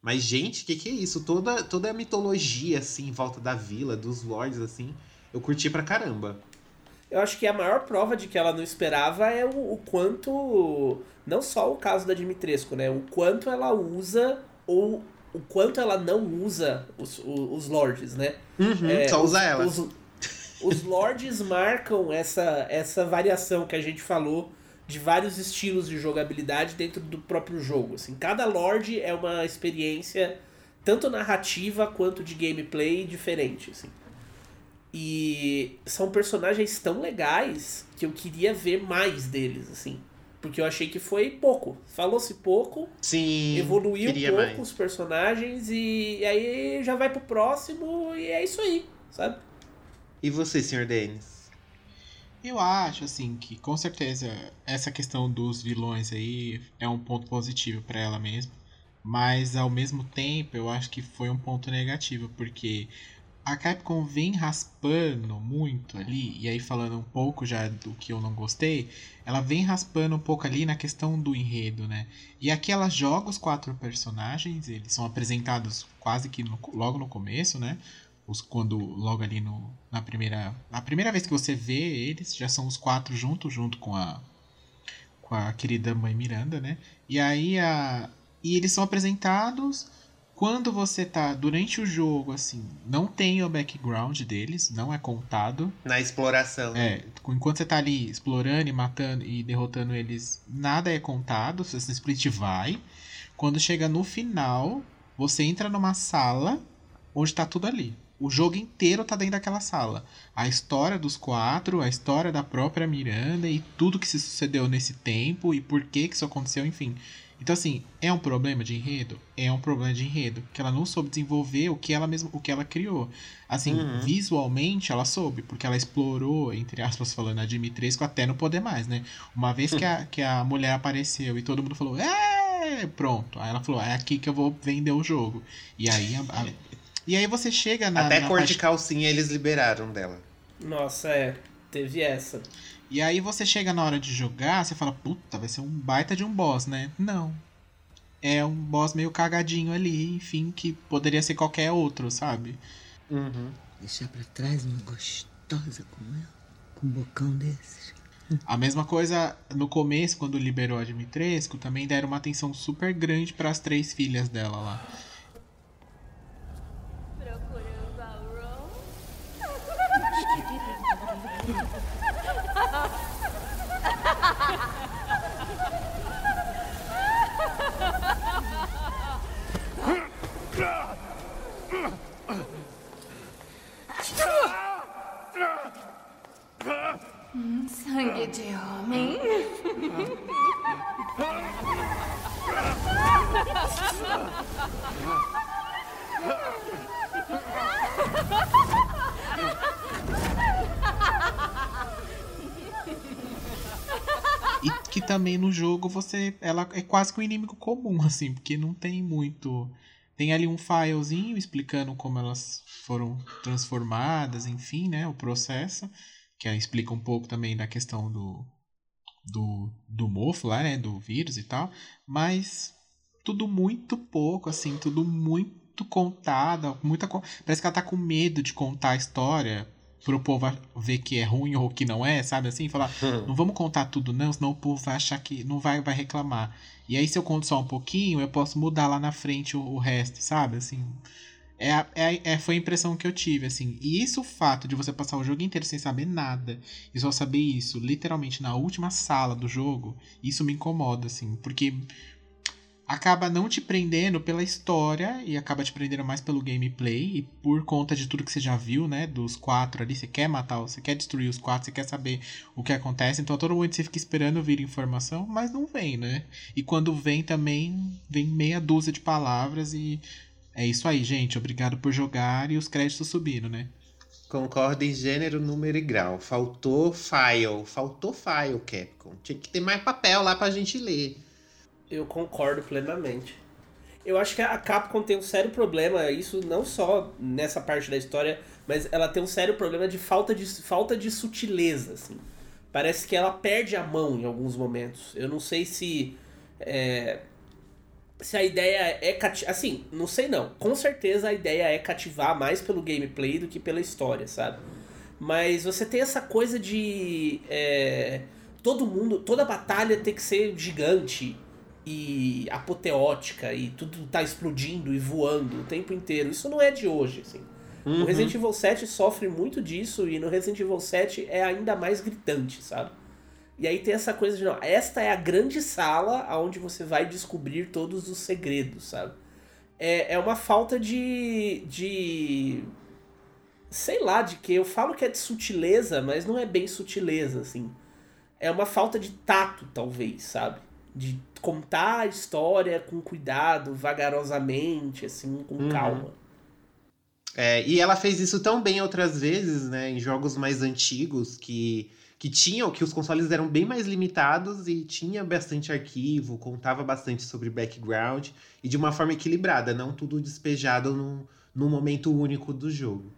Mas, gente, o que, que é isso? Toda, toda a mitologia, assim, em volta da vila, dos lords, assim, eu curti pra caramba. Eu acho que a maior prova de que ela não esperava é o, o quanto. Não só o caso da Dimitrescu, né? O quanto ela usa ou o quanto ela não usa os, os, os lords, né? Uhum, é, só usa ela. Os, os lords marcam essa, essa variação que a gente falou de vários estilos de jogabilidade dentro do próprio jogo. Assim, cada lord é uma experiência tanto narrativa quanto de gameplay diferente. Assim. E são personagens tão legais que eu queria ver mais deles, assim. Porque eu achei que foi pouco. Falou-se pouco. Sim. Evoluiu pouco mais. os personagens e, e aí já vai pro próximo e é isso aí, sabe? E você, senhor Denis? Eu acho, assim, que com certeza essa questão dos vilões aí é um ponto positivo para ela mesmo. Mas ao mesmo tempo, eu acho que foi um ponto negativo, porque a Capcom vem raspando muito ali, e aí falando um pouco já do que eu não gostei, ela vem raspando um pouco ali na questão do enredo, né? E aqui ela joga os quatro personagens, eles são apresentados quase que no, logo no começo, né? Os, quando logo ali no, na primeira na primeira vez que você vê eles já são os quatro juntos junto com a com a querida mãe Miranda né e aí a e eles são apresentados quando você tá durante o jogo assim não tem o background deles não é contado Na exploração. é enquanto você tá ali explorando e matando e derrotando eles nada é contado você simplesmente vai quando chega no final você entra numa sala onde tá tudo ali o jogo inteiro tá dentro daquela sala. A história dos quatro, a história da própria Miranda e tudo que se sucedeu nesse tempo e por que que isso aconteceu, enfim. Então, assim, é um problema de enredo? É um problema de enredo. Que ela não soube desenvolver o que ela mesma, o que ela criou. Assim, Uhum. visualmente ela soube, porque ela explorou, entre aspas, falando a Dimitrescu até não poder mais, né? Uma vez que a, que a mulher apareceu e todo mundo falou, é, pronto. Aí ela falou, é aqui que eu vou vender o jogo. E aí, a- a- e aí você chega na. Até na cor parte- de calcinha eles liberaram dela. Nossa, é. Teve essa. E aí você chega na hora de jogar, você fala, puta, vai ser um baita de um boss, né? Não. É um boss meio cagadinho ali, enfim, que poderia ser qualquer outro, sabe? Uhum. Deixar pra trás uma gostosa como eu, com um bocão desses. A mesma coisa no começo, quando liberou a Dimitrescu, também deram uma atenção super grande para as três filhas dela lá. Procurando a Hum, sangue de homem. E que também no jogo você. Ela é quase que um inimigo comum, assim, porque não tem muito. Tem ali um filezinho explicando como elas foram transformadas, enfim, né? O processo. Que explica um pouco também da questão do. Do, do mofo lá, né? Do vírus e tal. Mas tudo muito pouco, assim, tudo muito contado. Muita, parece que ela tá com medo de contar a história pro povo ver que é ruim ou que não é, sabe assim? Falar, não vamos contar tudo não, senão o povo vai achar que não vai, vai reclamar. E aí se eu conto só um pouquinho, eu posso mudar lá na frente o, o resto, sabe? Assim, é, é, é, foi a impressão que eu tive, assim. E isso, o fato de você passar o jogo inteiro sem saber nada, e só saber isso, literalmente, na última sala do jogo, isso me incomoda, assim. Porque acaba não te prendendo pela história e acaba te prendendo mais pelo gameplay e por conta de tudo que você já viu, né? Dos quatro ali, você quer matar, você quer destruir os quatro, você quer saber o que acontece. Então a todo momento você fica esperando vir informação, mas não vem, né? E quando vem também, vem meia dúzia de palavras e é isso aí, gente. Obrigado por jogar e os créditos subindo, né? Concordo em gênero, número e grau. Faltou file. Faltou file, Capcom. Tinha que ter mais papel lá pra gente ler. Eu concordo plenamente. Eu acho que a Capcom tem um sério problema, isso não só nessa parte da história, mas ela tem um sério problema de falta de, falta de sutileza, assim. Parece que ela perde a mão em alguns momentos. Eu não sei se. é, se a ideia é cativar. Assim, não sei não. Com certeza a ideia é cativar mais pelo gameplay do que pela história, sabe? Mas você tem essa coisa de. é, todo mundo. Toda batalha tem que ser gigante e apoteótica e tudo tá explodindo e voando o tempo inteiro. Isso não é de hoje, assim. Uhum. O Resident Evil 7 sofre muito disso e no Resident Evil 7 é ainda mais gritante, sabe? E aí tem essa coisa de, não, esta é a grande sala onde você vai descobrir todos os segredos, sabe? É, é uma falta de. de. sei lá, de que eu falo que é de sutileza, mas não é bem sutileza, assim. É uma falta de tato, talvez, sabe? De contar a história com cuidado, vagarosamente, assim, com Uhum. calma. É, e ela fez isso tão bem outras vezes, né? Em jogos mais antigos que, que tinham, que os consoles eram bem mais limitados e tinha bastante arquivo, contava bastante sobre background e de uma forma equilibrada, não tudo despejado num, num momento único do jogo.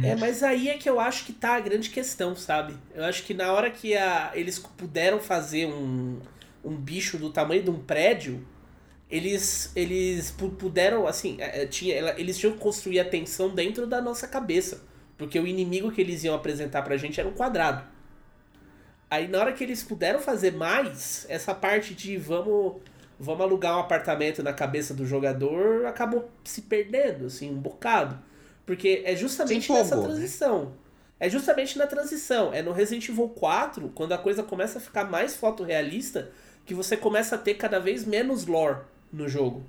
É, mas aí é que eu acho que tá a grande questão, sabe? Eu acho que na hora que a, eles puderam fazer um, um bicho do tamanho de um prédio, eles, eles pu- puderam, assim, é, é, tinha, eles tinham que construir a tensão dentro da nossa cabeça. Porque o inimigo que eles iam apresentar pra gente era um quadrado. Aí na hora que eles puderam fazer mais, essa parte de vamos, vamos alugar um apartamento na cabeça do jogador acabou se perdendo, assim, um bocado. Porque é justamente nessa né? transição. É justamente na transição. É no Resident Evil 4, quando a coisa começa a ficar mais fotorrealista, que você começa a ter cada vez menos lore no jogo.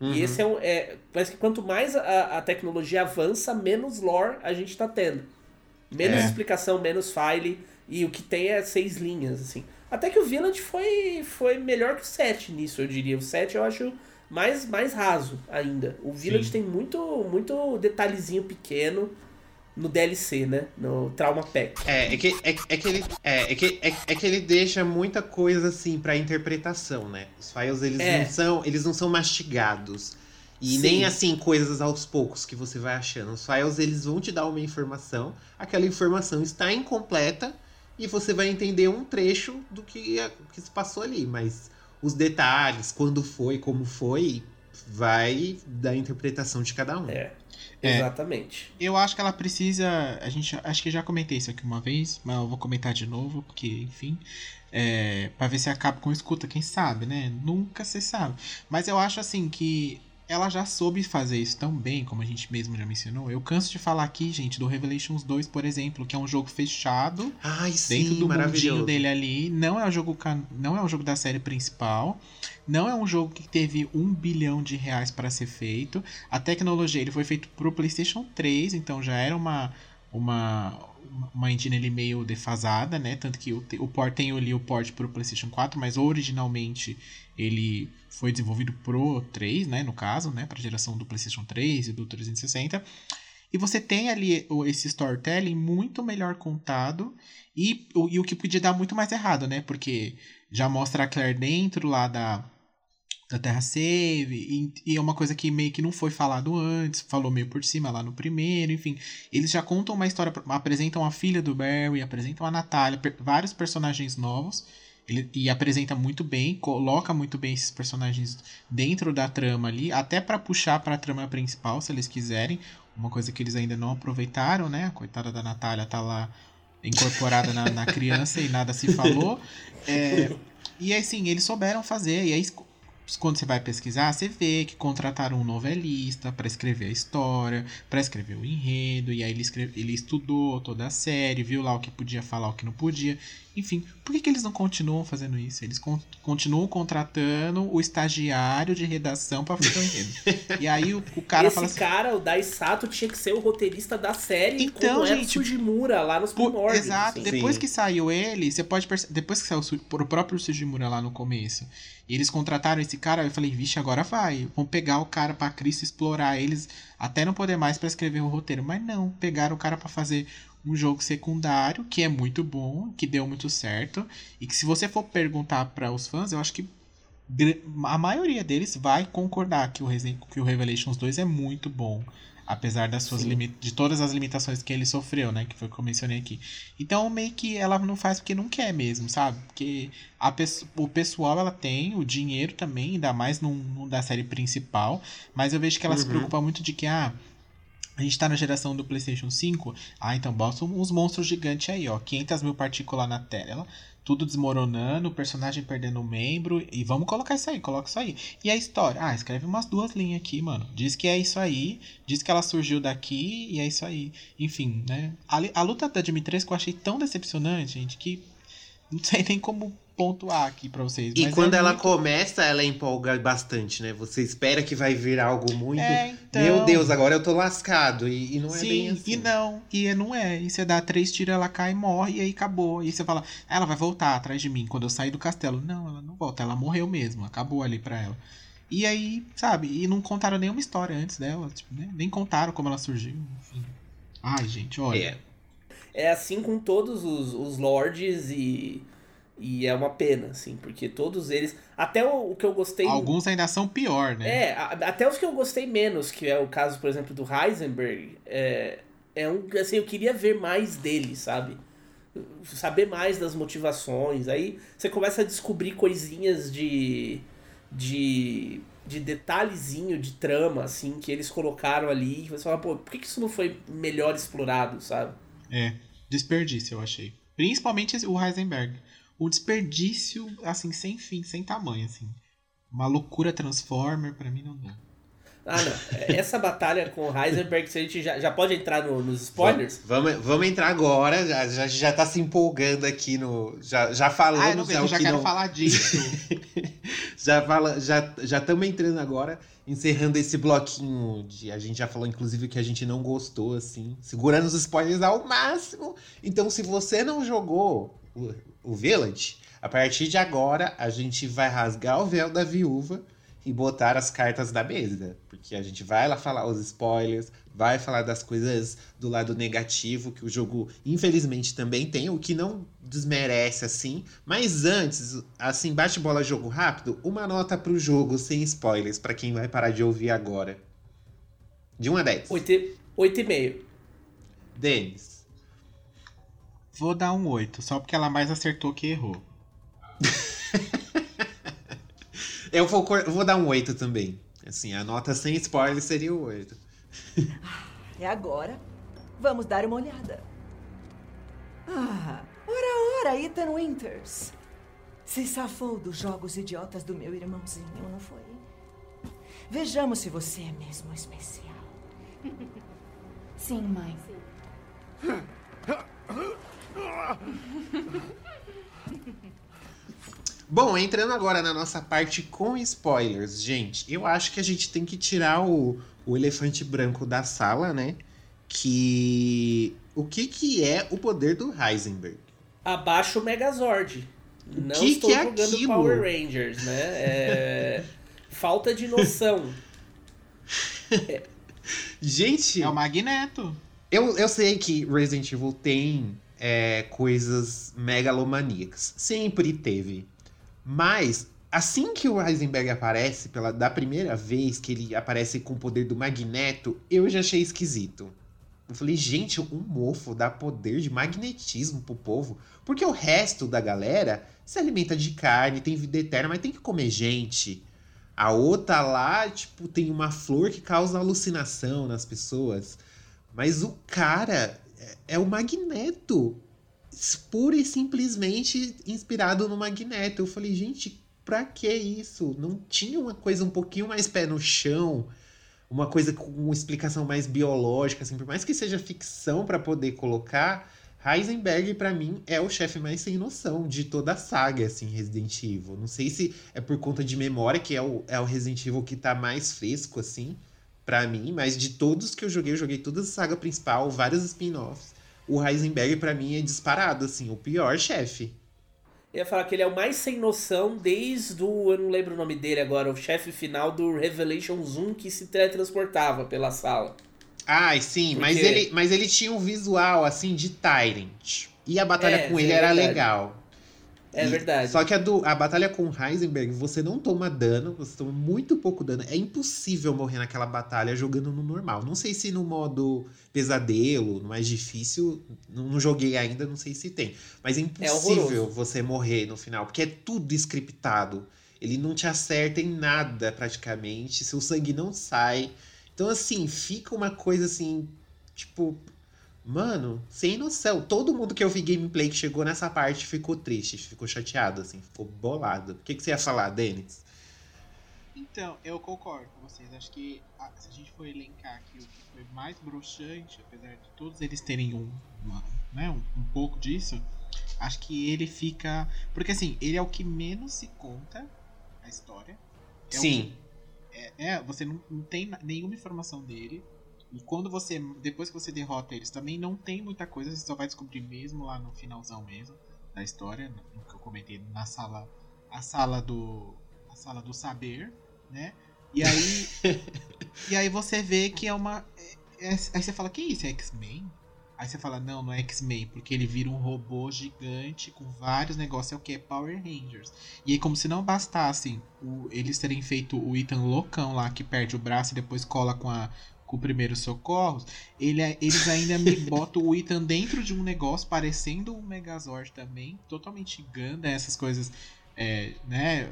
Uhum. E esse é um. É, parece que quanto mais a, a tecnologia avança, menos lore a gente tá tendo. Menos É. explicação, menos file. E o que tem é seis linhas, assim. Até que o Village foi, foi melhor que o 7 nisso, eu diria. O 7 eu acho mais, mais raso ainda. O Village Sim. tem muito, muito detalhezinho pequeno no DLC, né? No Trauma Pack. É, é que, é, é que ele, é, é que, é, é que ele deixa muita coisa assim pra interpretação, né? Os files eles É. não são, eles não são mastigados. E Sim. nem assim coisas aos poucos que você vai achando. Os files eles vão te dar uma informação, aquela informação está incompleta e você vai entender um trecho do que, que se passou ali, mas os detalhes, quando foi, como foi, vai da interpretação de cada um. É. É. Exatamente. Eu acho que ela precisa. A gente acho que já comentei isso aqui uma vez, mas eu vou comentar de novo, porque, enfim. É, para ver se a Capcom escuta, quem sabe, né? Nunca se sabe. Mas eu acho assim que ela já soube fazer isso tão bem, como a gente mesmo já mencionou. Eu canso de falar aqui, gente, do Revelations 2, por exemplo, que é um jogo fechado Ai, dentro sim, do mundinho dele ali. Não é o jogo não é o jogo da série principal. Não é um jogo que teve um bilhão de reais para ser feito. A tecnologia ele foi feito pro PlayStation 3, então já era uma uma uma engine ali meio defasada, né? Tanto que o, o port tem ali o port pro PlayStation 4, mas originalmente ele foi desenvolvido pro 3, né, no caso, né, para geração do PlayStation 3 e do 360. E você tem ali esse storytelling muito melhor contado e, o- e o que podia dar muito mais errado, né? Porque já mostra a Claire dentro lá da, da Terra Save, e, e é uma coisa que meio que não foi falado antes, falou meio por cima lá no primeiro, enfim. Eles já contam uma história, apresentam a filha do Barry, apresentam a Natália, per- vários personagens novos. Ele, e apresenta muito bem, coloca muito bem esses personagens dentro da trama ali, até para puxar para a trama principal, se eles quiserem. Uma coisa que eles ainda não aproveitaram, né? A coitada da Natália tá lá incorporada na, na criança e nada se falou. É, e assim, eles souberam fazer. E aí, quando você vai pesquisar, você vê que contrataram um novelista para escrever a história, para escrever o enredo, e aí ele, escreve, ele estudou toda a série, viu lá o que podia falar, o que não podia. Enfim, por que, que eles não continuam fazendo isso? Eles con continuam contratando o estagiário de redação para fazer o enredo. e aí o, o cara Esse fala assim, cara, o Daisato, tinha que ser o roteirista da série Então, como era o gente, Sujimura lá nos primórdios. Exato, assim. depois que saiu ele, você pode perceber. Depois que saiu o o próprio Sujimura lá no começo, e eles contrataram esse cara, eu falei, vixe, agora vai. Vão pegar o cara pra Cristo explorar eles até não poder mais pra escrever o roteiro. Mas não, pegaram o cara pra fazer um jogo secundário, que é muito bom, que deu muito certo. E que se você for perguntar para os fãs, eu acho que a maioria deles vai concordar que o, Resident- que o Revelations 2 é muito bom. Apesar das suas de todas as limitações que ele sofreu, né? Que foi o que eu mencionei aqui. Então, meio que ela não faz porque não quer mesmo, sabe? Porque a pesso- o pessoal, ela tem o dinheiro também, ainda mais num, num da série principal. Mas eu vejo que ela se Uhum. preocupa muito de que, ah, a gente tá na geração do PlayStation 5. Ah, então bota uns monstros gigantes aí, ó. 500 mil partículas na tela. Tudo desmoronando, o personagem perdendo um membro. E vamos colocar isso aí, coloca isso aí. E a história? Ah, escreve umas duas linhas aqui, mano. Diz que é isso aí. Diz que ela surgiu daqui e é isso aí. Enfim, né? A, a luta da Dimitrescu eu achei tão decepcionante, gente, que não sei nem como pontuar aqui pra vocês. E quando é ela muito- começa, ela empolga bastante, né? Você espera que vai vir algo muito. É, então. Meu Deus, agora eu tô lascado. E, e não é Sim, bem assim. e não, e não é. E você dá três tiros, ela cai e morre, e aí acabou. E você fala, "Ah, ela vai voltar atrás de mim quando eu sair do castelo. Não, ela não volta, ela morreu mesmo, acabou ali pra ela. E aí, sabe, e não contaram nenhuma história antes dela, tipo, né? nem contaram como ela surgiu, enfim. Ai, gente, olha. É. É assim com todos os, os lords e. E é uma pena, assim, porque todos eles. Até o, o que eu gostei. Alguns ainda são pior, né? É, a- até os que eu gostei menos, que é o caso, por exemplo, do Heisenberg, é, é um. Assim, eu queria ver mais dele, sabe? Saber mais das motivações. Aí você começa a descobrir coisinhas de. de. de detalhezinho de trama, assim, que eles colocaram ali. E você fala, pô, por que isso não foi melhor explorado, sabe? É, desperdício, eu achei. Principalmente o Heisenberg. O desperdício, assim, sem fim, sem tamanho, assim. Uma loucura Transformer, pra mim não dá. Ah, não. Essa batalha com o Heisenberg, se a gente já, já pode entrar no- nos spoilers? Vamos, vamos entrar agora, já, já, já tá se empolgando aqui no. Já, já falamos. Ah, eu não vejo, é já que quero não- falar disso. já fala, já já estamos entrando agora, encerrando esse bloquinho de a gente já falou inclusive que a gente não gostou assim, segurando os spoilers ao máximo. Então se você não jogou o, Village, a partir de agora a gente vai rasgar o véu da viúva e botar as cartas da mesa, porque a gente vai lá falar os spoilers, vai falar das coisas do lado negativo que o jogo infelizmente também tem, o que não desmerece assim, mas antes, assim, bate bola jogo rápido, uma nota pro jogo sem spoilers pra quem vai parar de ouvir agora. De 1 a 10. 8,5. Denis. Vou dar um 8, só porque ela mais acertou que errou. Eu vou, vou dar um 8 também. Assim, a nota sem spoilers seria o 8. É agora. Vamos dar uma olhada. Ah, ora, ora, Ethan Winters. Se safou dos jogos idiotas do meu irmãozinho, não foi? Vejamos se você é mesmo especial. Sim, mãe. Bom, entrando agora na nossa parte com spoilers, gente, eu acho que a gente tem que tirar o, o elefante branco da sala, né? Que. O que, que é o poder do Heisenberg? Abaixo o Megazord. Não que estou que é jogando aquilo? Power Rangers, né? É... Falta de noção. Gente. É o Magneto. Eu, eu sei que Resident Evil tem é, coisas megalomaníacas. Sempre teve. Mas, assim que o Heisenberg aparece, pela, da primeira vez que ele aparece com o poder do Magneto, eu já achei esquisito. Eu falei, gente, um mofo dá poder de magnetismo pro povo. Porque o resto da galera se alimenta de carne, tem vida eterna, mas tem que comer gente. A outra lá, tipo, tem uma flor que causa alucinação nas pessoas. Mas o cara é, é o Magneto. Pura e simplesmente inspirado no Magneto. Eu falei, gente, pra que isso? Não tinha uma coisa um pouquinho mais pé no chão? Uma coisa com uma explicação mais biológica, assim, por mais que seja ficção para poder colocar, Heisenberg, pra mim, é o chefe mais sem noção de toda a saga, assim, Resident Evil. Não sei se é por conta de memória, que é o, é o Resident Evil que tá mais fresco, assim, pra mim, mas de todos que eu joguei, eu joguei toda a saga principal, vários spin-offs. O Heisenberg, pra mim, é disparado, assim, o pior chefe. Eu ia falar que ele é o mais sem noção desde o. Eu não lembro o nome dele agora, o chefe final do Revelations 1 que se teletransportava pela sala. Ai, sim, mas Porque- ele, mas ele tinha um visual, assim, de Tyrant. E a batalha É, com ele é era legal. É E- verdade. Só que a, do, a batalha com Heisenberg, você não toma dano, você toma muito pouco dano. É impossível morrer naquela batalha jogando no normal. Não sei se no modo pesadelo, no mais difícil, não, não joguei ainda, não sei se tem. Mas é impossível horroroso. você morrer no final, porque é tudo scriptado. Ele não te acerta em nada, praticamente. Seu sangue não sai. Então, assim, fica uma coisa assim, tipo. Mano, sem noção. Todo mundo que eu vi gameplay que chegou nessa parte ficou triste, ficou chateado, assim, ficou bolado. O que, que você ia falar, Denis? Então, eu concordo com vocês. Acho que se a gente for elencar aqui o que foi mais broxante, apesar de todos eles terem um, uma- né, um, um pouco disso, acho que ele fica. Porque assim, ele é o que menos se conta a história. É o Sim. que- é, é, você não, não tem nenhuma informação dele. E quando você. Depois que você derrota eles, também não tem muita coisa, você só vai descobrir mesmo lá no finalzão mesmo da história, no que eu comentei na sala. A sala do. A sala do saber, né? E aí. e aí você vê que é uma. é- é- aí você fala, que isso? É X-Men? Aí você fala, não, não é X-Men, porque ele vira um robô gigante com vários negócios, é o que? É Power Rangers. E aí, como se não bastasse o- eles terem feito o Ethan loucão lá, que perde o braço e depois cola com, a, com o primeiro socorros, ele, é- eles ainda me botam o Ethan dentro de um negócio parecendo um Megazord também, totalmente Ganda, essas coisas, é, né?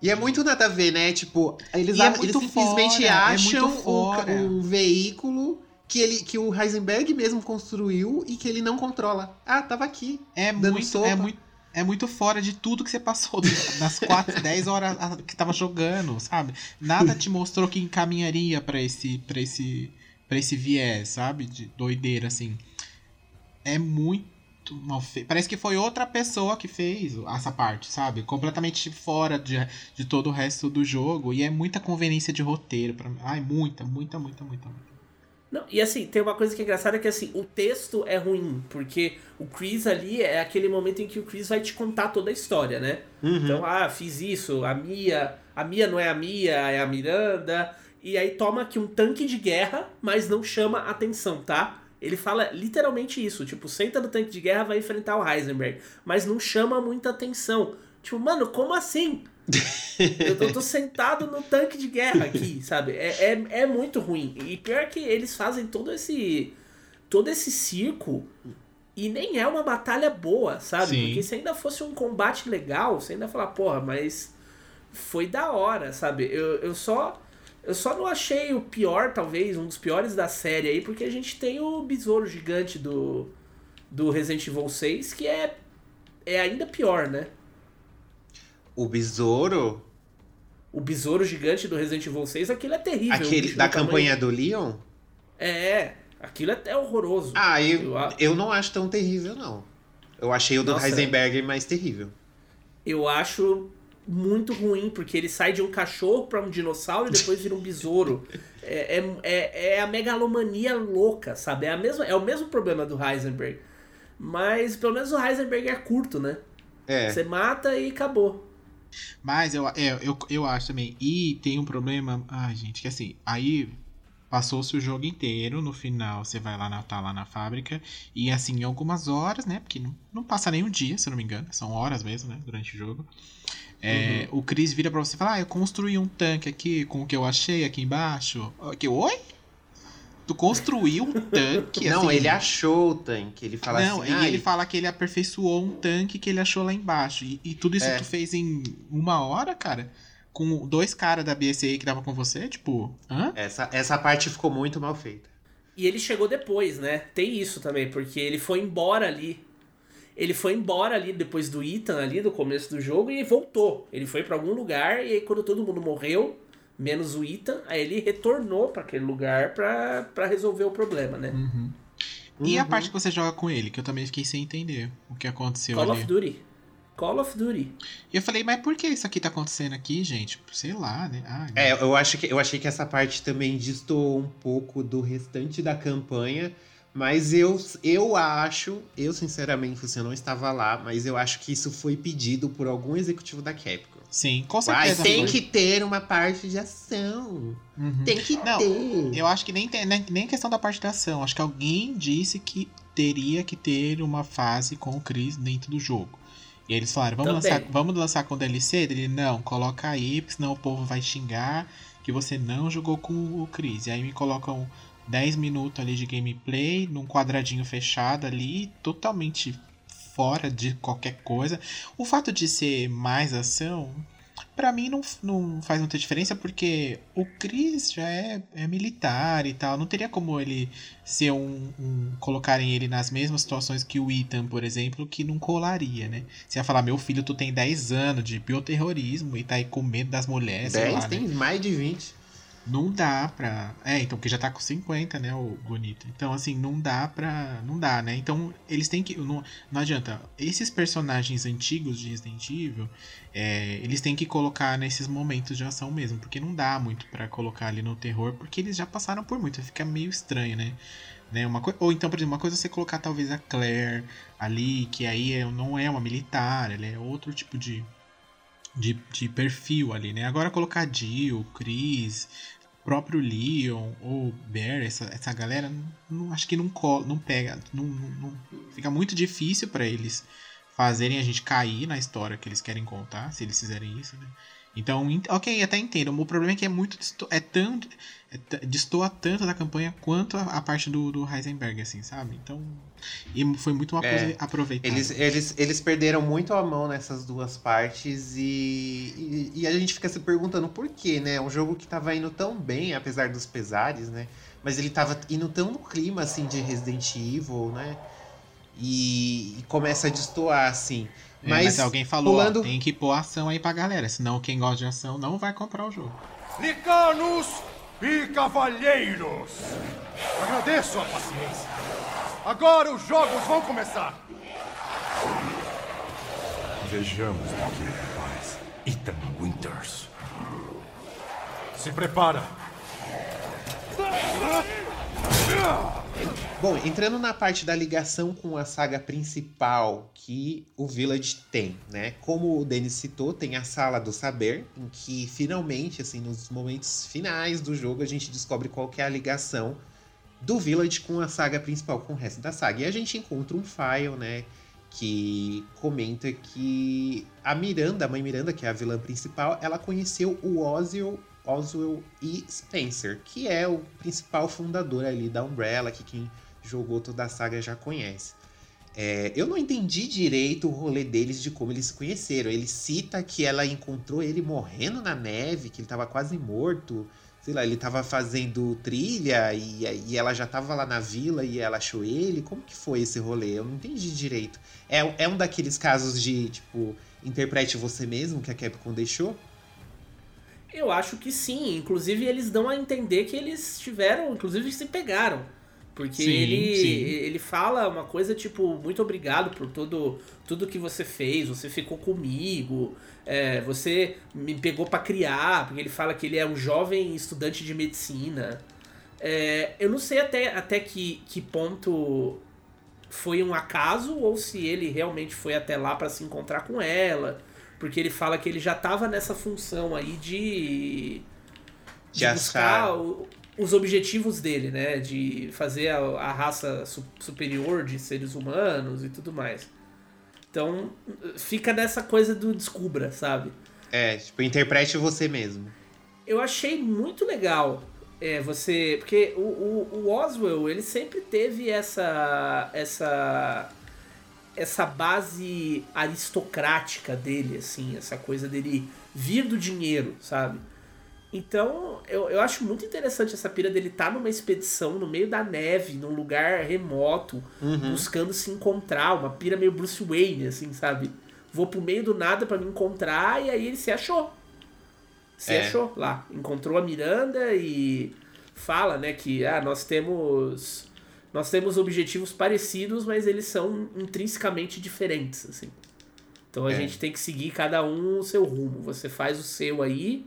E é muito nada a ver, né? Tipo, eles, é eles simplesmente fora, é acham um, um veículo que, ele, que o Heisenberg mesmo construiu e que ele não controla. Ah, tava aqui. É dando muito, sopa. é muito é muito fora de tudo que você passou nas 4, 10 horas que tava jogando, sabe? Nada te mostrou que encaminharia para esse, pra esse, pra esse viés, sabe? De doideira, assim. É muito mal feito. Parece que foi outra pessoa que fez essa parte, sabe? Completamente fora de, de todo o resto do jogo. E é muita conveniência de roteiro. Pra... Ai, muita, muita, muita, muita, muita. Não, e assim, tem uma coisa que é engraçada que assim, o texto é ruim, porque o Chris ali é aquele momento em que o Chris vai te contar toda a história, né? Uhum. Então, ah, fiz isso, a Mia, a Mia não é a Mia, é a Miranda, e aí toma aqui um tanque de guerra, mas não chama atenção, tá? Ele fala literalmente isso, tipo, senta no tanque de guerra, vai enfrentar o Heisenberg, mas não chama muita atenção. Tipo, mano, como assim? Eu, tô, eu tô sentado no tanque de guerra aqui, sabe? É, é, é muito ruim. E pior que eles fazem todo esse. todo esse circo e nem é uma batalha boa, sabe? Sim. Porque se ainda fosse um combate legal, você ainda falar, porra, mas foi da hora, sabe? Eu, eu só. Eu só não achei o pior, talvez, um dos piores da série aí, porque a gente tem o besouro gigante do, do Resident Evil 6, que é, é ainda pior, né? O besouro. O besouro gigante do Resident Evil 6, aquilo é terrível. Aquele da campanha do Leon? É, aquilo é até horroroso. Ah, eu, eu, eu não acho tão terrível, não. Eu achei o do Nossa. Heisenberg mais terrível. eu acho muito ruim, porque ele sai de um cachorro pra um dinossauro e depois vira um besouro. É, é, é, é a megalomania louca, sabe? É, a mesma, é o mesmo problema do Heisenberg. Mas pelo menos o Heisenberg é curto, né? É. Você mata e acabou. Mas eu, é, eu, eu acho também. E tem um problema. Ai, gente, que assim, aí passou-se o jogo inteiro. No final, você vai lá na, tá lá na fábrica. E assim, em algumas horas, né? Porque não, não passa nem um dia, se eu não me engano. São horas mesmo, né? Durante o jogo. É, O Chris vira pra você e fala: Ah, eu construí um tanque aqui com o que eu achei aqui embaixo. Que, oi? Tu construiu um tanque? Não, assim? ele achou o tanque. Ele fala não, assim. e "Ai, ele fala que ele aperfeiçoou um tanque que ele achou lá embaixo. E, e tudo isso É. tu fez em uma hora, cara? Com dois caras da BSA que tava com você? Tipo, hã? Essa, essa parte ficou muito mal feita. E ele chegou depois, né? Tem isso também, porque ele foi embora ali. Ele foi embora ali depois do Ethan ali, do começo do jogo, e voltou. Ele foi pra algum lugar, e aí quando todo mundo morreu, menos o Ethan, aí ele retornou pra aquele lugar pra, pra resolver o problema, né? E a Uhum. parte que você joga com ele, que eu também fiquei sem entender o que aconteceu Call ali. of Duty. Call of Duty. E eu falei, mas por que isso aqui tá acontecendo aqui, gente? Sei lá, né? Ah, É, eu, acho que, eu achei que essa parte também distou um pouco do restante da campanha. Mas eu, eu acho, eu sinceramente, você não estava lá, mas eu acho que isso foi pedido por algum executivo da Capcom. Sim, com certeza. tem foi. que ter uma parte de ação. Uhum. Tem que Não, ter. Eu acho que nem, tem, nem, nem questão da parte da ação. Acho que alguém disse que teria que ter uma fase com o Chris dentro do jogo. E eles falaram, vamos Também. lançar, vamos lançar com DLC? Ele, não, coloca aí, porque senão o povo vai xingar que você não jogou com o Chris. E aí me colocam 10 minutos ali de gameplay, num quadradinho fechado ali, totalmente fora de qualquer coisa. O fato de ser mais ação, Pra mim não, não faz muita diferença porque o Chris já é, é militar e tal. Não teria como ele ser um, um. colocarem ele nas mesmas situações que o Ethan, por exemplo, que não colaria, né? Você ia falar, meu filho, tu tem 10 anos de bioterrorismo e tá aí com medo das mulheres. sei 10 lá, né? tem mais de 20. Não dá pra. É, então, porque já tá com 50, né, o bonito. Então, assim, não dá pra. Não dá, né? Então, eles têm que. Não, não adianta. Esses personagens antigos de Resident Evil, é, eles têm que colocar nesses momentos de ação mesmo. Porque não dá muito pra colocar ali no terror, porque eles já passaram por muito. Fica meio estranho, né? né? Uma Ou então, por exemplo, uma coisa é você colocar talvez a Claire ali, que aí é- não é uma militar, ela é outro tipo de, de, de perfil ali, né? Agora colocar Jill, Chris, próprio Leon ou Bear, essa, essa galera, não, acho que não, cola, não pega, não, não- fica muito difícil pra eles fazerem a gente cair na história que eles querem contar, se eles fizerem isso, né? Então, ent- ok, até entendo. O problema é que é muito. É tão. Destoa tanto da campanha quanto a, a parte do, do Heisenberg, assim, sabe? Então. E foi muito uma É, coisa aproveitada. Eles, eles, eles perderam muito a mão nessas duas partes e, e, e a gente fica se perguntando por quê, né? Um jogo que tava indo tão bem, apesar dos pesares, né? Mas ele tava indo tão no clima, assim, de Resident Evil, né? E, e começa a destoar, assim. É, mas, Mas alguém falou, ó, pulando- tem que pôr ação aí pra galera, senão quem gosta de ação não vai comprar o jogo. Licanos e cavalheiros! Agradeço a paciência. Agora os jogos vão começar. Vejamos daqui, rapaz. Ethan Winters. Se prepara. Bom, entrando na parte da ligação com a saga principal que o Village tem, né? Como o Denis citou, tem a Sala do Saber, em que finalmente, assim, nos momentos finais do jogo, a gente descobre qual é a ligação do Village com a saga principal, com o resto da saga. E a gente encontra um file, né? Que comenta que a Miranda, a mãe Miranda, que é a vilã principal, ela conheceu o Oswell, Oswell E. Spencer, que é o principal fundador ali da Umbrella, que quem jogou toda a saga já conhece. É, eu não entendi direito o rolê deles de como eles se conheceram. Ele cita que ela encontrou ele morrendo na neve, que ele tava quase morto. Sei lá, ele tava fazendo trilha e, e ela já tava lá na vila e ela achou ele. Como que foi esse rolê? Eu não entendi direito. É, é um daqueles casos de, tipo, interprete você mesmo que a Capcom deixou? Eu acho que sim. Inclusive, eles dão a entender que eles tiveram, inclusive, se pegaram. Porque Sim, ele, sim. ele fala uma coisa tipo, muito obrigado por todo, tudo que você fez, você ficou comigo, é, você me pegou pra criar, porque ele fala que ele é um jovem estudante de medicina. É, eu não sei até, até que, que ponto foi um acaso ou se ele realmente foi até lá pra se encontrar com ela. Porque ele fala que ele já tava nessa função aí de. De de buscar o- os objetivos dele, né? De fazer a, a raça su- superior de seres humanos e tudo mais. Então, fica nessa coisa do descubra, sabe? É, tipo, interprete você mesmo. Eu achei muito legal é, você. Porque o, o, o Oswell, ele sempre teve essa. essa. Essa base aristocrática dele, assim, essa coisa dele vir do dinheiro, sabe? Então, eu, eu acho muito interessante essa pira dele estar numa expedição no meio da neve, num lugar remoto, Uhum. buscando se encontrar, uma pira meio Bruce Wayne, assim, sabe? Vou pro meio do nada pra me encontrar e aí ele se achou. Se É. achou lá. Encontrou a Miranda e fala, né, que ah, nós temos nós temos objetivos parecidos, mas eles são intrinsecamente diferentes, assim. Então a É. gente tem que seguir cada um o seu rumo. Você faz o seu aí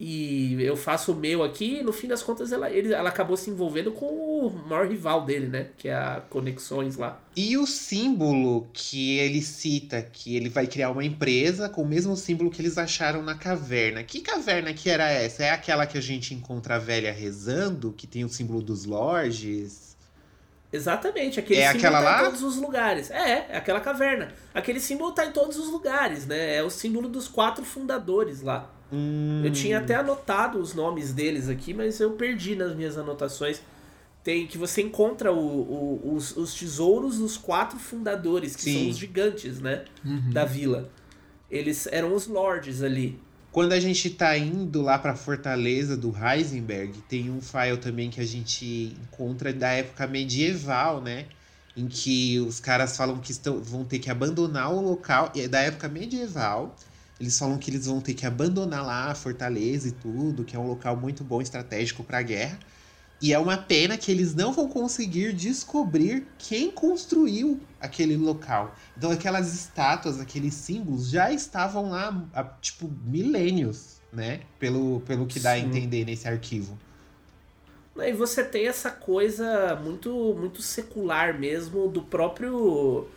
e eu faço o meu aqui, e no fim das contas ela, ele, ela acabou se envolvendo com o maior rival dele, né? Que é a Conexões lá. E o símbolo que ele cita, que ele vai criar uma empresa com o mesmo símbolo que eles acharam na caverna. Que caverna que era essa? É aquela que a gente encontra a velha rezando, que tem o símbolo dos lords? Exatamente, aquele É símbolo aquela tá lá? em todos os lugares. É, é aquela caverna. Aquele símbolo tá em todos os lugares, né? É o símbolo dos quatro fundadores lá. Hum, Eu tinha até anotado os nomes deles aqui, mas eu perdi nas minhas anotações. Tem que você encontra o, o- os, os tesouros dos quatro fundadores, que Sim. são os gigantes, né? Uhum. Da vila. Eles eram os lords ali. Quando a gente tá indo lá pra fortaleza do Heisenberg, tem um file também que a gente encontra da época medieval, né? Em que os caras falam que estão, vão ter que abandonar o local. É da época medieval. Eles falam que eles vão ter que abandonar lá a fortaleza e tudo, que é um local muito bom, estratégico pra guerra. E é uma pena que eles não vão conseguir descobrir quem construiu aquele local. Então aquelas estátuas, aqueles símbolos já estavam lá há, tipo, milênios, né? Pelo, pelo que dá a Sim. entender nesse arquivo. E você tem essa coisa muito muito secular mesmo do próprio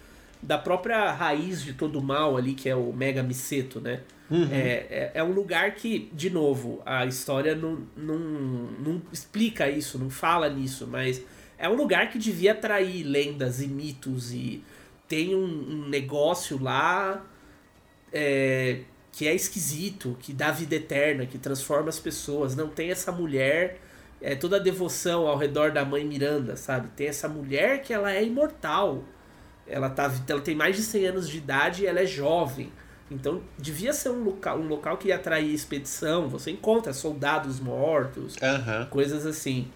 da própria raiz de todo mal ali que é o Mega Miseto, né? Uhum. É, é, é um lugar que, de novo, a história não, não, não explica isso, não fala nisso, mas é um lugar que devia atrair lendas e mitos e tem um, um negócio lá é, que é esquisito, que dá vida eterna, que transforma as pessoas. Não tem essa mulher, é toda a devoção ao redor da mãe Miranda, sabe? Tem essa mulher que ela é imortal. Ela, tá, ela tem mais de 100 anos de idade e ela é jovem. Então devia ser um local, um local que ia atrair expedição. Você encontra soldados mortos, Aham. coisas assim.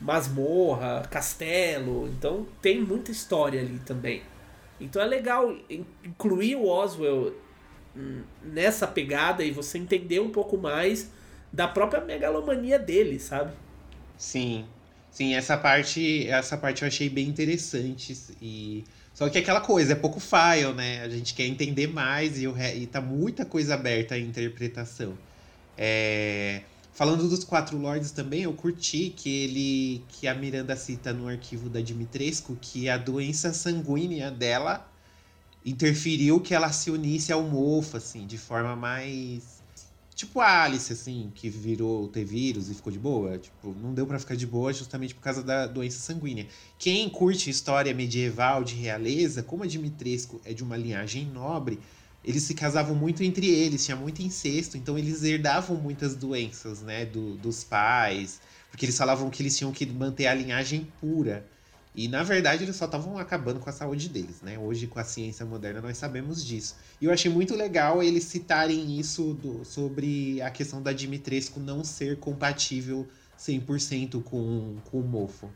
Masmorra, castelo. Então tem muita história ali também. Então é legal incluir o Oswell nessa pegada e você entender um pouco mais da própria megalomania dele, sabe? Sim. Sim, essa parte, essa parte eu achei bem interessante e só que é aquela coisa, é pouco file, né? A gente quer entender mais e, re... e tá muita coisa aberta à interpretação. É... Falando dos quatro lords também, eu curti que ele que a Miranda cita no arquivo da Dimitrescu que a doença sanguínea dela interferiu que ela se unisse ao mofo, assim, de forma mais. Tipo a Alice, assim, que virou ter vírus e ficou de boa. Tipo, não deu para ficar de boa justamente por causa da doença sanguínea. Quem curte história medieval de realeza, como a Dimitrescu é de uma linhagem nobre, eles se casavam muito entre eles, tinha muito incesto, então eles herdavam muitas doenças, né, do, dos pais, porque eles falavam que eles tinham que manter a linhagem pura. E na verdade eles só estavam acabando com a saúde deles, né? Hoje, com a ciência moderna, nós sabemos disso. E eu achei muito legal eles citarem isso do, sobre a questão da Dimitrescu não ser compatível 100% com, com o mofo.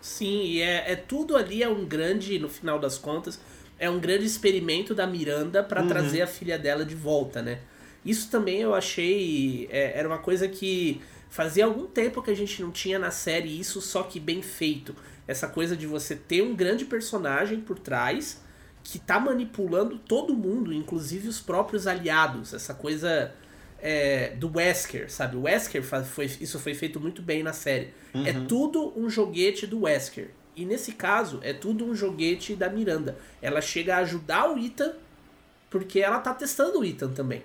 Sim, e é, é tudo ali é um grande, no final das contas, é um grande experimento da Miranda para uhum. trazer a filha dela de volta, né? Isso também eu achei. É, era uma coisa que fazia algum tempo que a gente não tinha na série isso, só que bem feito essa coisa de você ter um grande personagem por trás que tá manipulando todo mundo, inclusive os próprios aliados. Essa coisa é, do Wesker, sabe? O Wesker foi, isso foi feito muito bem na série. Uhum. É tudo um joguete do Wesker. E nesse caso, é tudo um joguete da Miranda. Ela chega a ajudar o Ethan, porque ela tá testando o Ethan também.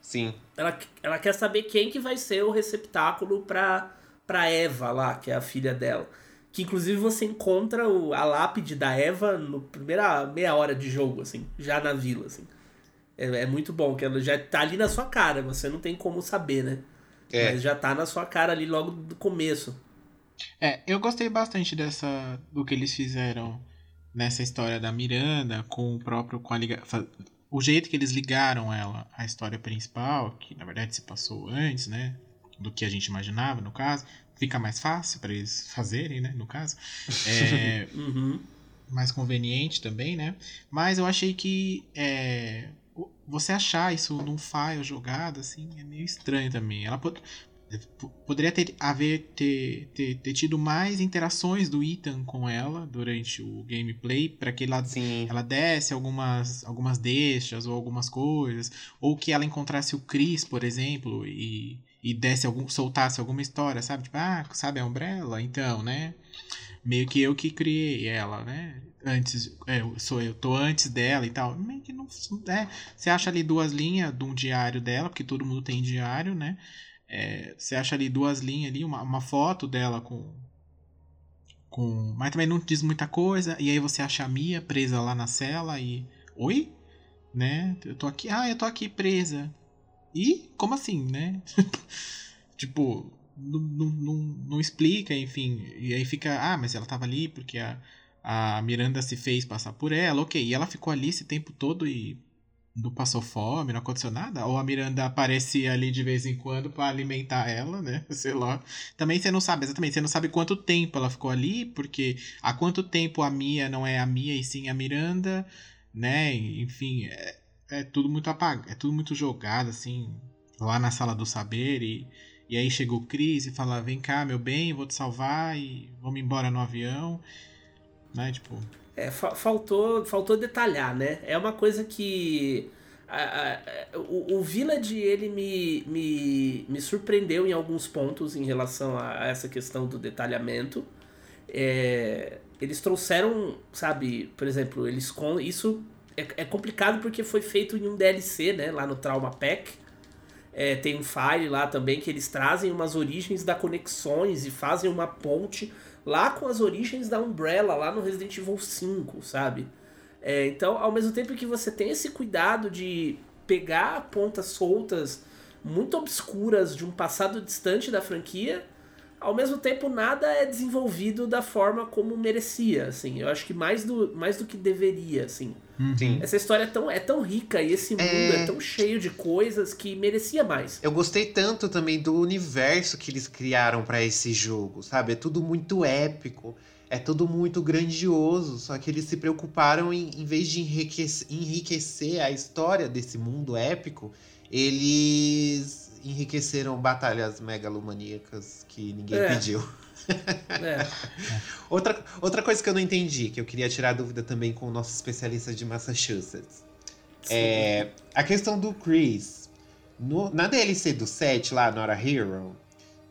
Sim. Ela, ela quer saber quem que vai ser o receptáculo pra, pra Eva lá, que é a filha dela. Que inclusive você encontra o, a lápide da Eva no primeira meia hora de jogo, assim, já na vila, assim. É, é muito bom, que ela já tá ali na sua cara, você não tem como saber, né? É. Mas já tá na sua cara ali logo do começo. É, eu gostei bastante dessa do que eles fizeram nessa história da Miranda com o próprio com a liga, o jeito que eles ligaram ela à história principal, que na verdade se passou antes, né, do que a gente imaginava no caso, fica mais fácil para eles fazerem, né? No caso. É, uhum. Mais conveniente também, né? Mas eu achei que é, você achar isso num file jogado, assim, é meio estranho também. Ela poderia ter, haver, ter, ter, ter, tido mais interações do Ethan com ela durante o gameplay, para que ela, ela desse algumas, algumas deixas ou algumas coisas, ou que ela encontrasse o Chris, por exemplo, e e desse algum, soltasse alguma história, sabe? Tipo, ah, sabe a Umbrella? Então, né? Meio que eu que criei ela, né? Antes, é, sou eu, tô antes dela e tal. Meio que não. É, você acha ali duas linhas de um diário dela, porque todo mundo tem diário, né? É, você acha ali duas linhas ali, uma, uma foto dela com. com Mas também não diz muita coisa. E aí você acha a Mia presa lá na cela e. Oi? Né? Eu tô aqui. Ah, eu tô aqui presa. E como assim, né? tipo, não, não, não, explica, enfim. E aí fica, ah, mas ela tava ali porque a, a Miranda se fez passar por ela, ok. E ela ficou ali esse tempo todo e não passou fome, não aconteceu nada? Ou a Miranda aparecia ali de vez em quando para alimentar ela, né? Sei lá. Também você não sabe, exatamente, você não sabe quanto tempo ela ficou ali, porque há quanto tempo a Mia não é a Mia e sim a Miranda, né? Enfim, é, é tudo muito apagado, é tudo muito jogado, assim, lá na sala do saber. E, e aí chegou o Cris e fala: Vem cá, meu bem, vou te salvar e vamos embora no avião. Né? Tipo. É, fa faltou, faltou detalhar, né? É uma coisa que. A, a, o, o Village ele me, me, me surpreendeu em alguns pontos em relação a, a essa questão do detalhamento. É, eles trouxeram, sabe, por exemplo, eles com isso é, é complicado porque foi feito em um DLC, né? Lá no Trauma Pack. É, tem um file lá também que eles trazem umas origens da conexões e fazem uma ponte lá com as origens da Umbrella, lá no Resident Evil 5, sabe? É, então, ao mesmo tempo que você tem esse cuidado de pegar pontas soltas muito obscuras de um passado distante da franquia ao mesmo tempo nada é desenvolvido da forma como merecia, assim. Eu acho que mais do, mais do que deveria, assim. Uhum. Essa história é tão, é tão rica e esse mundo é... é tão cheio de coisas que merecia mais. Eu gostei tanto também do universo que eles criaram para esse jogo, sabe? É tudo muito épico. é tudo muito grandioso, só que eles se preocuparam em, em vez de enriquecer, enriquecer a história desse mundo épico, eles enriqueceram batalhas megalomaníacas que ninguém É. pediu. É. Outra, outra coisa que eu não entendi, que eu queria tirar dúvida também com o nosso especialista de Massachusetts. É a questão do Chris. No- na DLC do 7, lá, Nora Hero,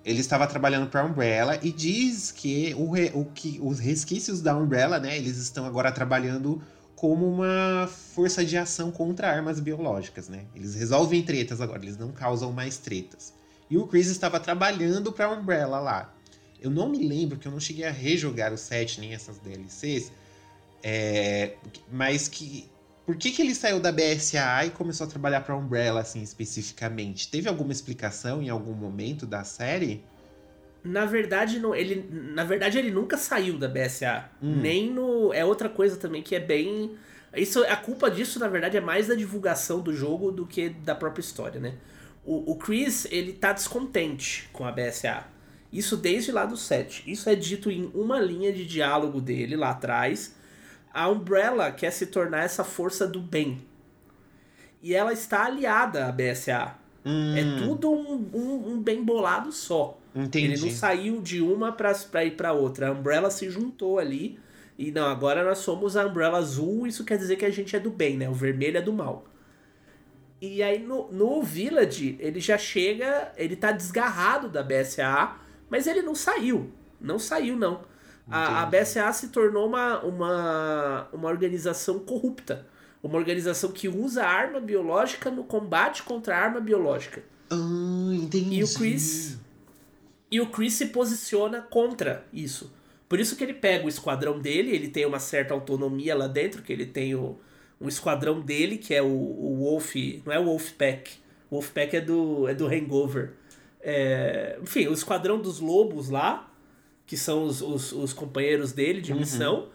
ele estava trabalhando para a Umbrella e diz que, o, re- o que os resquícios da Umbrella, né, eles estão agora trabalhando como uma força de ação contra armas biológicas, né? Eles resolvem tretas agora, eles não causam mais tretas. E o Chris estava trabalhando para a Umbrella lá. Eu não me lembro que eu não cheguei a rejogar o 7 nem essas DLCs, é, mas que por que, que ele saiu da BSA e começou a trabalhar para Umbrella assim especificamente? Teve alguma explicação em algum momento da série? Na verdade, não, ele, na verdade, ele nunca saiu da BSA. Hum. Nem no. É outra coisa também que é bem. Isso, a culpa disso, na verdade, é mais da divulgação do jogo do que da própria história, né? O, o Chris, ele tá descontente com a BSA. Isso desde lá do 7. Isso é dito em uma linha de diálogo dele lá atrás. A Umbrella quer se tornar essa força do bem. E ela está aliada à BSA. É tudo um, um, um bem bolado só. Entendi. Ele não saiu de uma pra, pra ir pra outra. A Umbrella se juntou ali. E não, agora nós somos a Umbrella azul. Isso quer dizer que a gente é do bem, né? O vermelho é do mal. E aí no, no Village, ele já chega. Ele tá desgarrado da BSA, mas ele não saiu. Não saiu, não. A, a BSA se tornou uma, uma, uma organização corrupta. Uma organização que usa arma biológica no combate contra a arma biológica. Ah, entendi. E o Chris. E o Chris se posiciona contra isso. Por isso que ele pega o esquadrão dele, ele tem uma certa autonomia lá dentro, que ele tem o, um esquadrão dele, que é o, o Wolf. Não é o Wolfpack. O Wolfpack é do, é do Hangover. É, enfim, o esquadrão dos lobos lá, que são os, os, os companheiros dele de Uhum. missão.